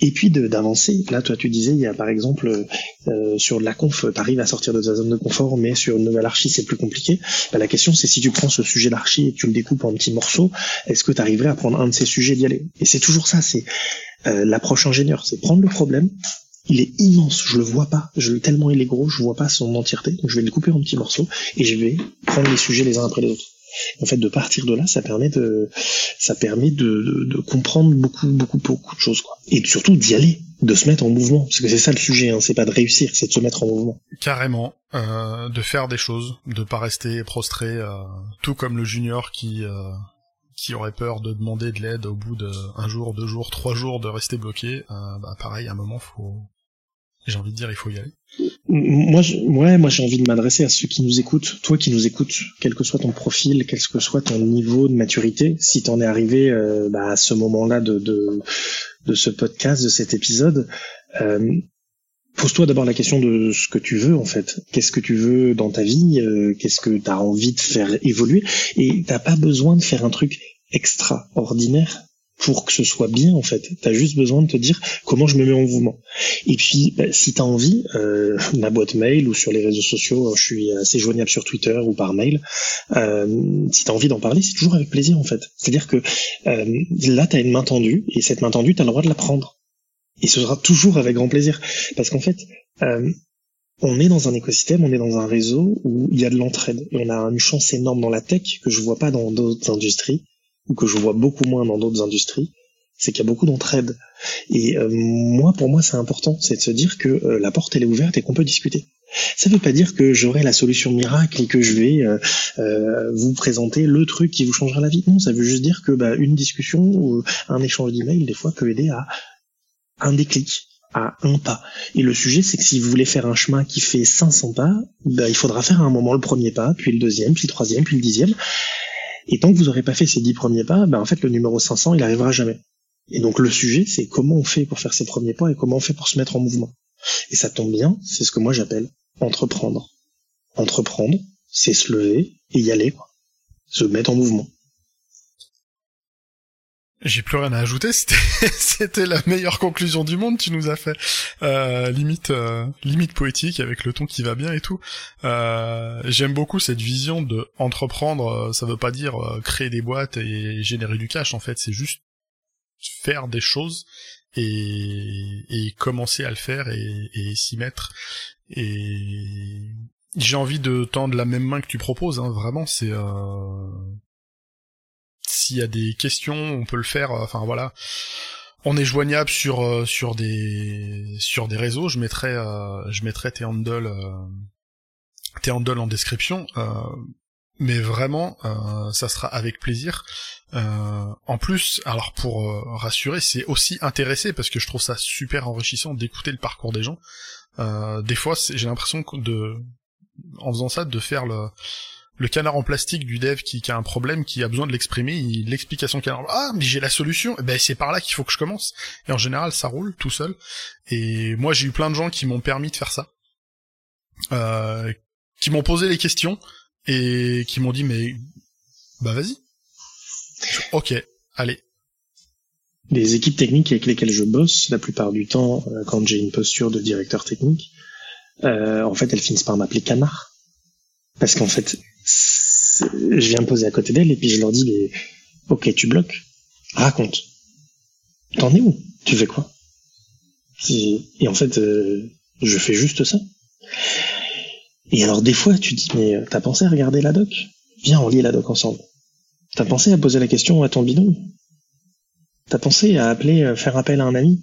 Et puis d'avancer. Là, toi, tu disais, il y a par exemple, euh, sur de la conf, tu arrives à sortir de ta zone de confort, mais sur une nouvelle archi, c'est plus compliqué. Bah, la question, c'est si tu prends ce sujet d'archi et tu le découpes en petits morceaux, est-ce que tu arriverais à prendre un de ces sujets et d'y aller? Et c'est toujours ça, c'est euh, l'approche ingénieur. C'est prendre le problème, il est immense, je le vois pas, je, tellement il est gros, je vois pas son entièreté, donc je vais le couper en petits morceaux et je vais prendre les sujets les uns après les autres. En fait, de partir de là, ça permet de, ça permet de, de, de comprendre beaucoup, beaucoup, beaucoup de choses, quoi. Et surtout d'y aller, de se mettre en mouvement, parce que c'est ça le sujet, hein, c'est pas de réussir, c'est de se mettre en mouvement.
Carrément, euh, de faire des choses, de pas rester prostré, euh, tout comme le junior qui euh, qui aurait peur de demander de l'aide au bout de un jour, deux jours, trois jours de rester bloqué. Euh, bah pareil, à un moment, faut, j'ai envie de dire, il faut y aller.
Moi, je, ouais, moi j'ai envie de m'adresser à ceux qui nous écoutent, toi qui nous écoutes, quel que soit ton profil, quel que soit ton niveau de maturité, si t'en es arrivé euh, bah, à ce moment-là de, de de ce podcast, de cet épisode, euh, pose-toi d'abord la question de ce que tu veux en fait. Qu'est-ce que tu veux dans ta vie euh, Qu'est-ce que tu as envie de faire évoluer? Et t'as pas besoin de faire un truc extraordinaire pour que ce soit bien en fait. T'as juste besoin de te dire comment je me mets en mouvement. Et puis bah, si t'as envie, euh, ma boîte mail ou sur les réseaux sociaux, je suis assez joignable sur Twitter ou par mail. Euh, si t'as envie d'en parler, c'est toujours avec plaisir en fait. C'est-à-dire que euh, là t'as une main tendue et cette main tendue t'as le droit de la prendre. Et ce sera toujours avec grand plaisir parce qu'en fait euh, on est dans un écosystème, on est dans un réseau où il y a de l'entraide. On a une chance énorme dans la tech que je vois pas dans d'autres industries, ou que je vois beaucoup moins dans d'autres industries, c'est qu'il y a beaucoup d'entraide. Et euh, moi, pour moi, c'est important, c'est de se dire que euh, la porte, elle est ouverte et qu'on peut discuter. Ça veut pas dire que j'aurai la solution miracle et que je vais euh, euh, vous présenter le truc qui vous changera la vie. Non, ça veut juste dire que bah, une discussion ou un échange d'emails, des fois, peut aider à un déclic à un pas. Et le sujet, c'est que si vous voulez faire un chemin qui fait 500 pas, bah, il faudra faire à un moment le premier pas, puis le deuxième, puis le troisième, puis le dixième. Et tant que vous n'aurez pas fait ces dix premiers pas, bah, en fait, le numéro 500, il arrivera jamais. Et donc, le sujet, c'est comment on fait pour faire ces premiers pas et comment on fait pour se mettre en mouvement. Et ça tombe bien, c'est ce que moi j'appelle entreprendre. Entreprendre, c'est se lever et y aller, quoi. Se mettre en mouvement.
J'ai plus rien à ajouter, c'était la meilleure conclusion du monde, tu nous as fait. Euh, limite euh, limite poétique avec le ton qui va bien et tout. Euh, j'aime beaucoup cette vision de entreprendre, euh, ça veut pas dire euh, créer des boîtes et générer du cash en fait, c'est juste faire des choses et, et commencer à le faire et, et s'y mettre. Et j'ai envie de tendre la même main que tu proposes, hein, vraiment, c'est s'il y a des questions, on peut le faire. euh, Enfin voilà, on est joignable sur euh, sur des sur des réseaux. Je mettrai euh, je mettrai euh, en description. mais vraiment, ça sera avec plaisir. En plus, alors pour rassurer, c'est aussi intéressé parce que je trouve ça super enrichissant d'écouter le parcours des gens. Des fois, j'ai l'impression de en faisant ça, de faire le le canard en plastique du dev qui, a un problème, qui a besoin de l'exprimer, il l'explique à son canard. Ah, mais j'ai la solution. Eh Ben c'est par là qu'il faut que je commence. Et en général, ça roule tout seul. Et moi, j'ai eu plein de gens qui m'ont permis de faire ça, euh, qui m'ont posé les questions et qui m'ont dit mais bah vas-y. Ok, allez.
Les équipes techniques avec lesquelles je bosse, la plupart du temps, euh, quand j'ai une posture de directeur technique, euh, en fait, elles finissent par m'appeler canard. Parce qu'en fait, je viens me poser à côté d'elles et puis je leur dis, mais, ok, tu bloques, raconte. T'en es où? Tu fais quoi? Et en fait, euh, je fais juste ça. Et alors des fois, tu dis, mais euh, t'as pensé à regarder la doc? Viens, on lit la doc ensemble. T'as pensé à poser la question à ton bidon T'as pensé à appeler, euh, faire appel à un ami?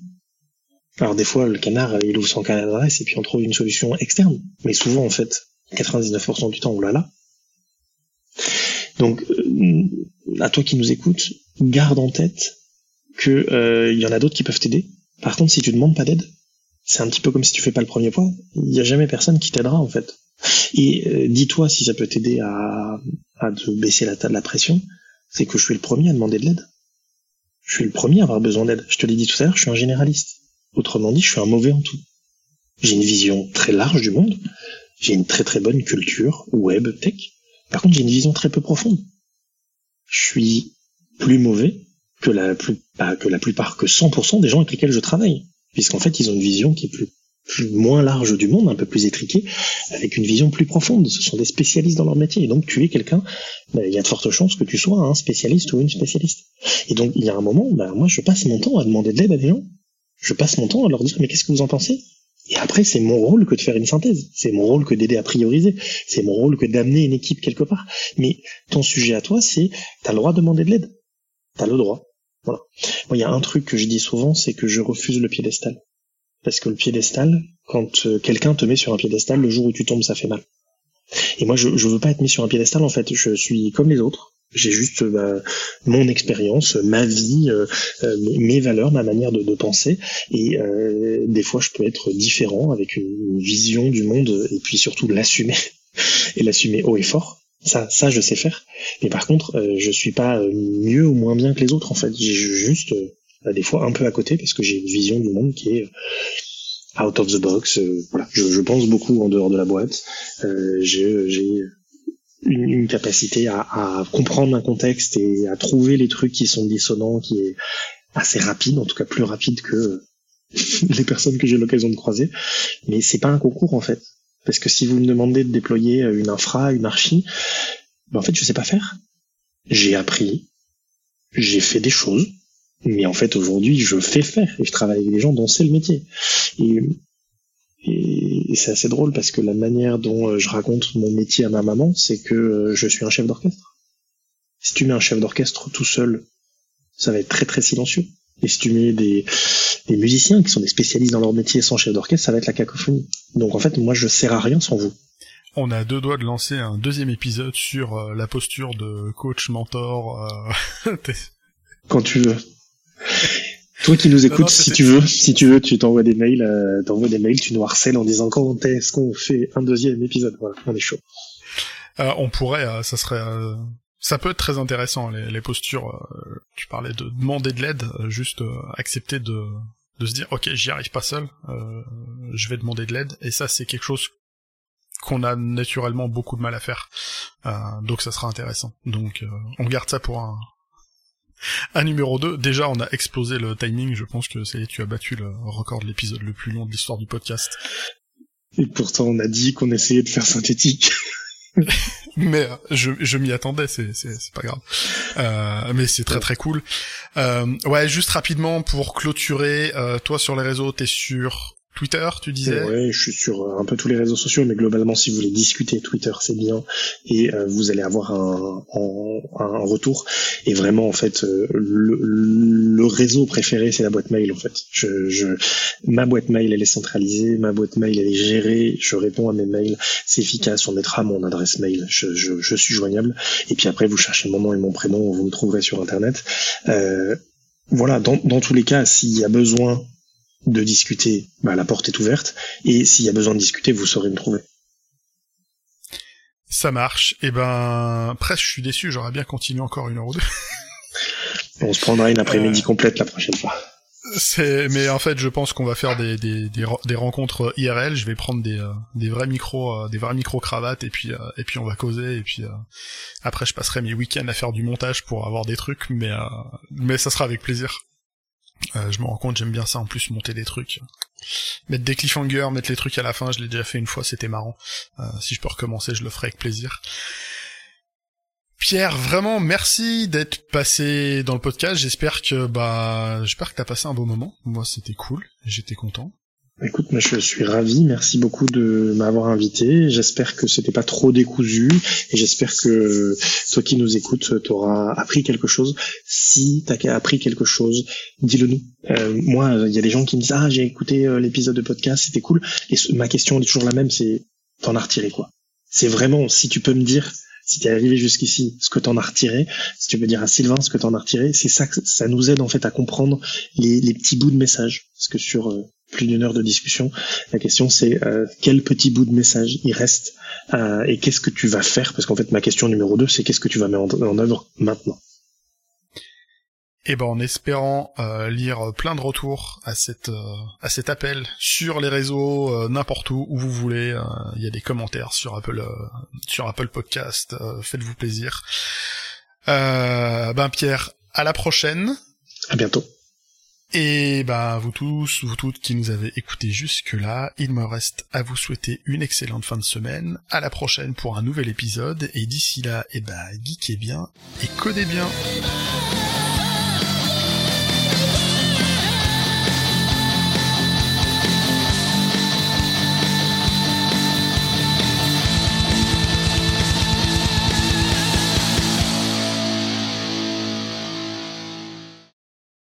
Alors des fois, le canard, il ouvre son canal d'adresse et puis on trouve une solution externe. Mais souvent, en fait, 99% du temps, on l'a là. Donc, à toi qui nous écoutes, garde en tête que il y en a d'autres qui peuvent t'aider. Par contre, si tu demandes pas d'aide, c'est un petit peu comme si tu fais pas le premier pas. Il n'y a jamais personne qui t'aidera en fait. Et euh, dis-toi si ça peut t'aider à, à te baisser la, la pression, c'est que je suis le premier à demander de l'aide. Je suis le premier à avoir besoin d'aide. Je te l'ai dit tout à l'heure, je suis un généraliste. Autrement dit, je suis un mauvais en tout. J'ai une vision très large du monde. J'ai une très très bonne culture web, tech. Par contre, j'ai une vision très peu profonde. Je suis plus mauvais que la, plus, que la plupart, que 100% des gens avec lesquels je travaille. Puisqu'en fait, ils ont une vision qui est plus, plus, moins large du monde, un peu plus étriquée, avec une vision plus profonde. Ce sont des spécialistes dans leur métier. Et donc, tu es quelqu'un, ben, il y a de fortes chances que tu sois un spécialiste ou une spécialiste. Et donc, il y a un moment, ben, moi, je passe mon temps à demander de l'aide à des gens. Je passe mon temps à leur dire, mais qu'est-ce que vous en pensez? Et après, c'est mon rôle que de faire une synthèse. C'est mon rôle que d'aider à prioriser. C'est mon rôle que d'amener une équipe quelque part. Mais ton sujet à toi, c'est, t'as le droit de demander de l'aide. T'as le droit. Voilà. il y a un truc que je dis souvent, c'est que je refuse le piédestal. Parce que le piédestal, quand euh, quelqu'un te met sur un piédestal, le jour où tu tombes, ça fait mal. Et moi, je, je veux pas être mis sur un piédestal, en fait. Je suis comme les autres. J'ai juste euh, bah, mon expérience, ma vie, euh, mes valeurs, ma manière de, penser. Et des fois, je peux être différent avec une vision du monde et puis surtout l'assumer et l'assumer haut et fort. Ça, ça, je sais faire. Mais par contre, euh, je suis pas euh, mieux ou moins bien que les autres. En fait, j'ai juste euh, des fois un peu à côté parce que j'ai une vision du monde qui est out of the box. voilà, je, je, pense beaucoup en dehors de la boîte. j'ai une, une, capacité à, à, comprendre un contexte et à trouver les trucs qui sont dissonants, qui est assez rapide, en tout cas plus rapide que les personnes que j'ai l'occasion de croiser. Mais c'est pas un concours en fait. Parce que si vous me demandez de déployer euh, une infra, une archi, ben en fait, je sais pas faire. J'ai appris, j'ai fait des choses, mais en fait, aujourd'hui, je fais faire et je travaille avec des gens dont c'est le métier. Et, et, c'est assez drôle parce que la manière dont euh, je raconte mon métier à ma maman, c'est que euh, je suis un chef d'orchestre. Si tu mets un chef d'orchestre tout seul, ça va être très très silencieux. Et si tu mets des, des musiciens qui sont des spécialistes dans leur métier sans chef d'orchestre, ça va être la cacophonie. Donc en fait, moi, je sers à rien sans vous.
On a deux doigts de lancer un deuxième épisode sur euh, la posture de coach, mentor. Euh...
Quand tu veux. Toi qui nous écoutes, si tu veux, si tu veux, tu t'envoies des mails, euh, t'envoies des mails, tu nous harcèles en disant quand est-ce qu'on fait un deuxième épisode? Voilà, on est chaud.
Euh, on pourrait, euh, ça serait ça peut être très intéressant les, les postures. Euh, tu parlais de demander de l'aide, euh, juste euh, accepter de de se dire ok j'y arrive pas seul, je vais demander de l'aide et ça c'est quelque chose qu'on a naturellement beaucoup de mal à faire. donc ça sera intéressant. Donc on garde ça pour un un numéro 2, déjà on a explosé le timing, je pense que c'est tu as battu le record de l'épisode le plus long de l'histoire du podcast.
Et pourtant on a dit qu'on essayait de faire synthétique.
mais euh, je, je m'y attendais, c'est c'est pas grave. Euh, mais c'est très très cool. Euh, ouais, juste rapidement pour clôturer, euh, toi sur les réseaux, t'es sur Twitter, tu disais?
Ouais, je suis sur euh, un peu tous les réseaux sociaux, mais globalement, si vous voulez discuter, Twitter, c'est bien, et euh, vous allez avoir un, un, un, retour. Et vraiment, en fait, euh, le, le, réseau préféré, c'est la boîte mail, en fait. Je, je, ma boîte mail, elle est centralisée, ma boîte mail, elle est gérée, je réponds à mes mails, c'est efficace, on mettra mon adresse mail, je, je, je, suis joignable. Et puis après, vous cherchez mon nom et mon prénom, vous me trouverez sur Internet. Euh, voilà, dans, dans tous les cas, s'il y a besoin de discuter, bah, la porte est ouverte. Et s'il y a besoin de discuter, vous saurez me trouver.
Ça marche. Et eh ben, presque, je suis déçu. J'aurais bien continué encore une heure ou deux.
On se prendra une après-midi euh, complète la prochaine fois.
C'est, mais en fait, je pense qu'on va faire des, des, des, rencontres IRL. Je vais prendre des, euh, des vrais micros, euh, des vrais micros cravates, et puis, et puis on va causer. Et puis après, je passerai mes week-ends à faire du montage pour avoir des trucs, mais, mais ça sera avec plaisir. Euh, je me rends compte, j'aime bien ça en plus, monter des trucs. Mettre des cliffhangers, mettre les trucs à la fin, je l'ai déjà fait une fois, c'était marrant. Euh, si je peux recommencer, je le ferai avec plaisir. Pierre, vraiment merci d'être passé dans le podcast. J'espère que bah j'espère que t'as passé un beau moment. Moi, c'était cool. J'étais content.
Écoute, moi je suis ravi. Merci beaucoup de m'avoir invité. J'espère que c'était pas trop décousu et j'espère que toi qui nous écoutes, t'auras appris quelque chose. Si t'as appris quelque chose, dis-le nous. Euh, moi, il y a des gens qui me disent ah j'ai écouté euh, l'épisode de podcast, c'était cool. Et ma question est toujours la même, c'est t'en as retiré quoi? C'est vraiment si tu peux me dire si t'es arrivé jusqu'ici, ce que t'en as retiré, si tu veux dire à Sylvain ce que t'en as retiré, c'est ça que ça nous aide en fait à comprendre les, les petits bouts de message. Parce que sur euh, plus d'une heure de discussion. La question c'est euh, quel petit bout de message il reste euh, et qu'est-ce que tu vas faire? Parce qu'en fait ma question numéro deux c'est qu'est-ce que tu vas mettre en, œuvre maintenant?
Et eh ben en espérant euh, lire plein de retours à cette à cet appel sur les réseaux n'importe où où vous voulez il y a des commentaires sur Apple sur Apple Podcast faites-vous plaisir. Ben Pierre à la prochaine.
À bientôt
et bah vous tous, vous toutes qui nous avez écoutés jusque-là, il me reste à vous souhaiter une excellente fin de semaine. À la prochaine pour un nouvel épisode. Et d'ici là, et eh bah geekez bien et codez bien.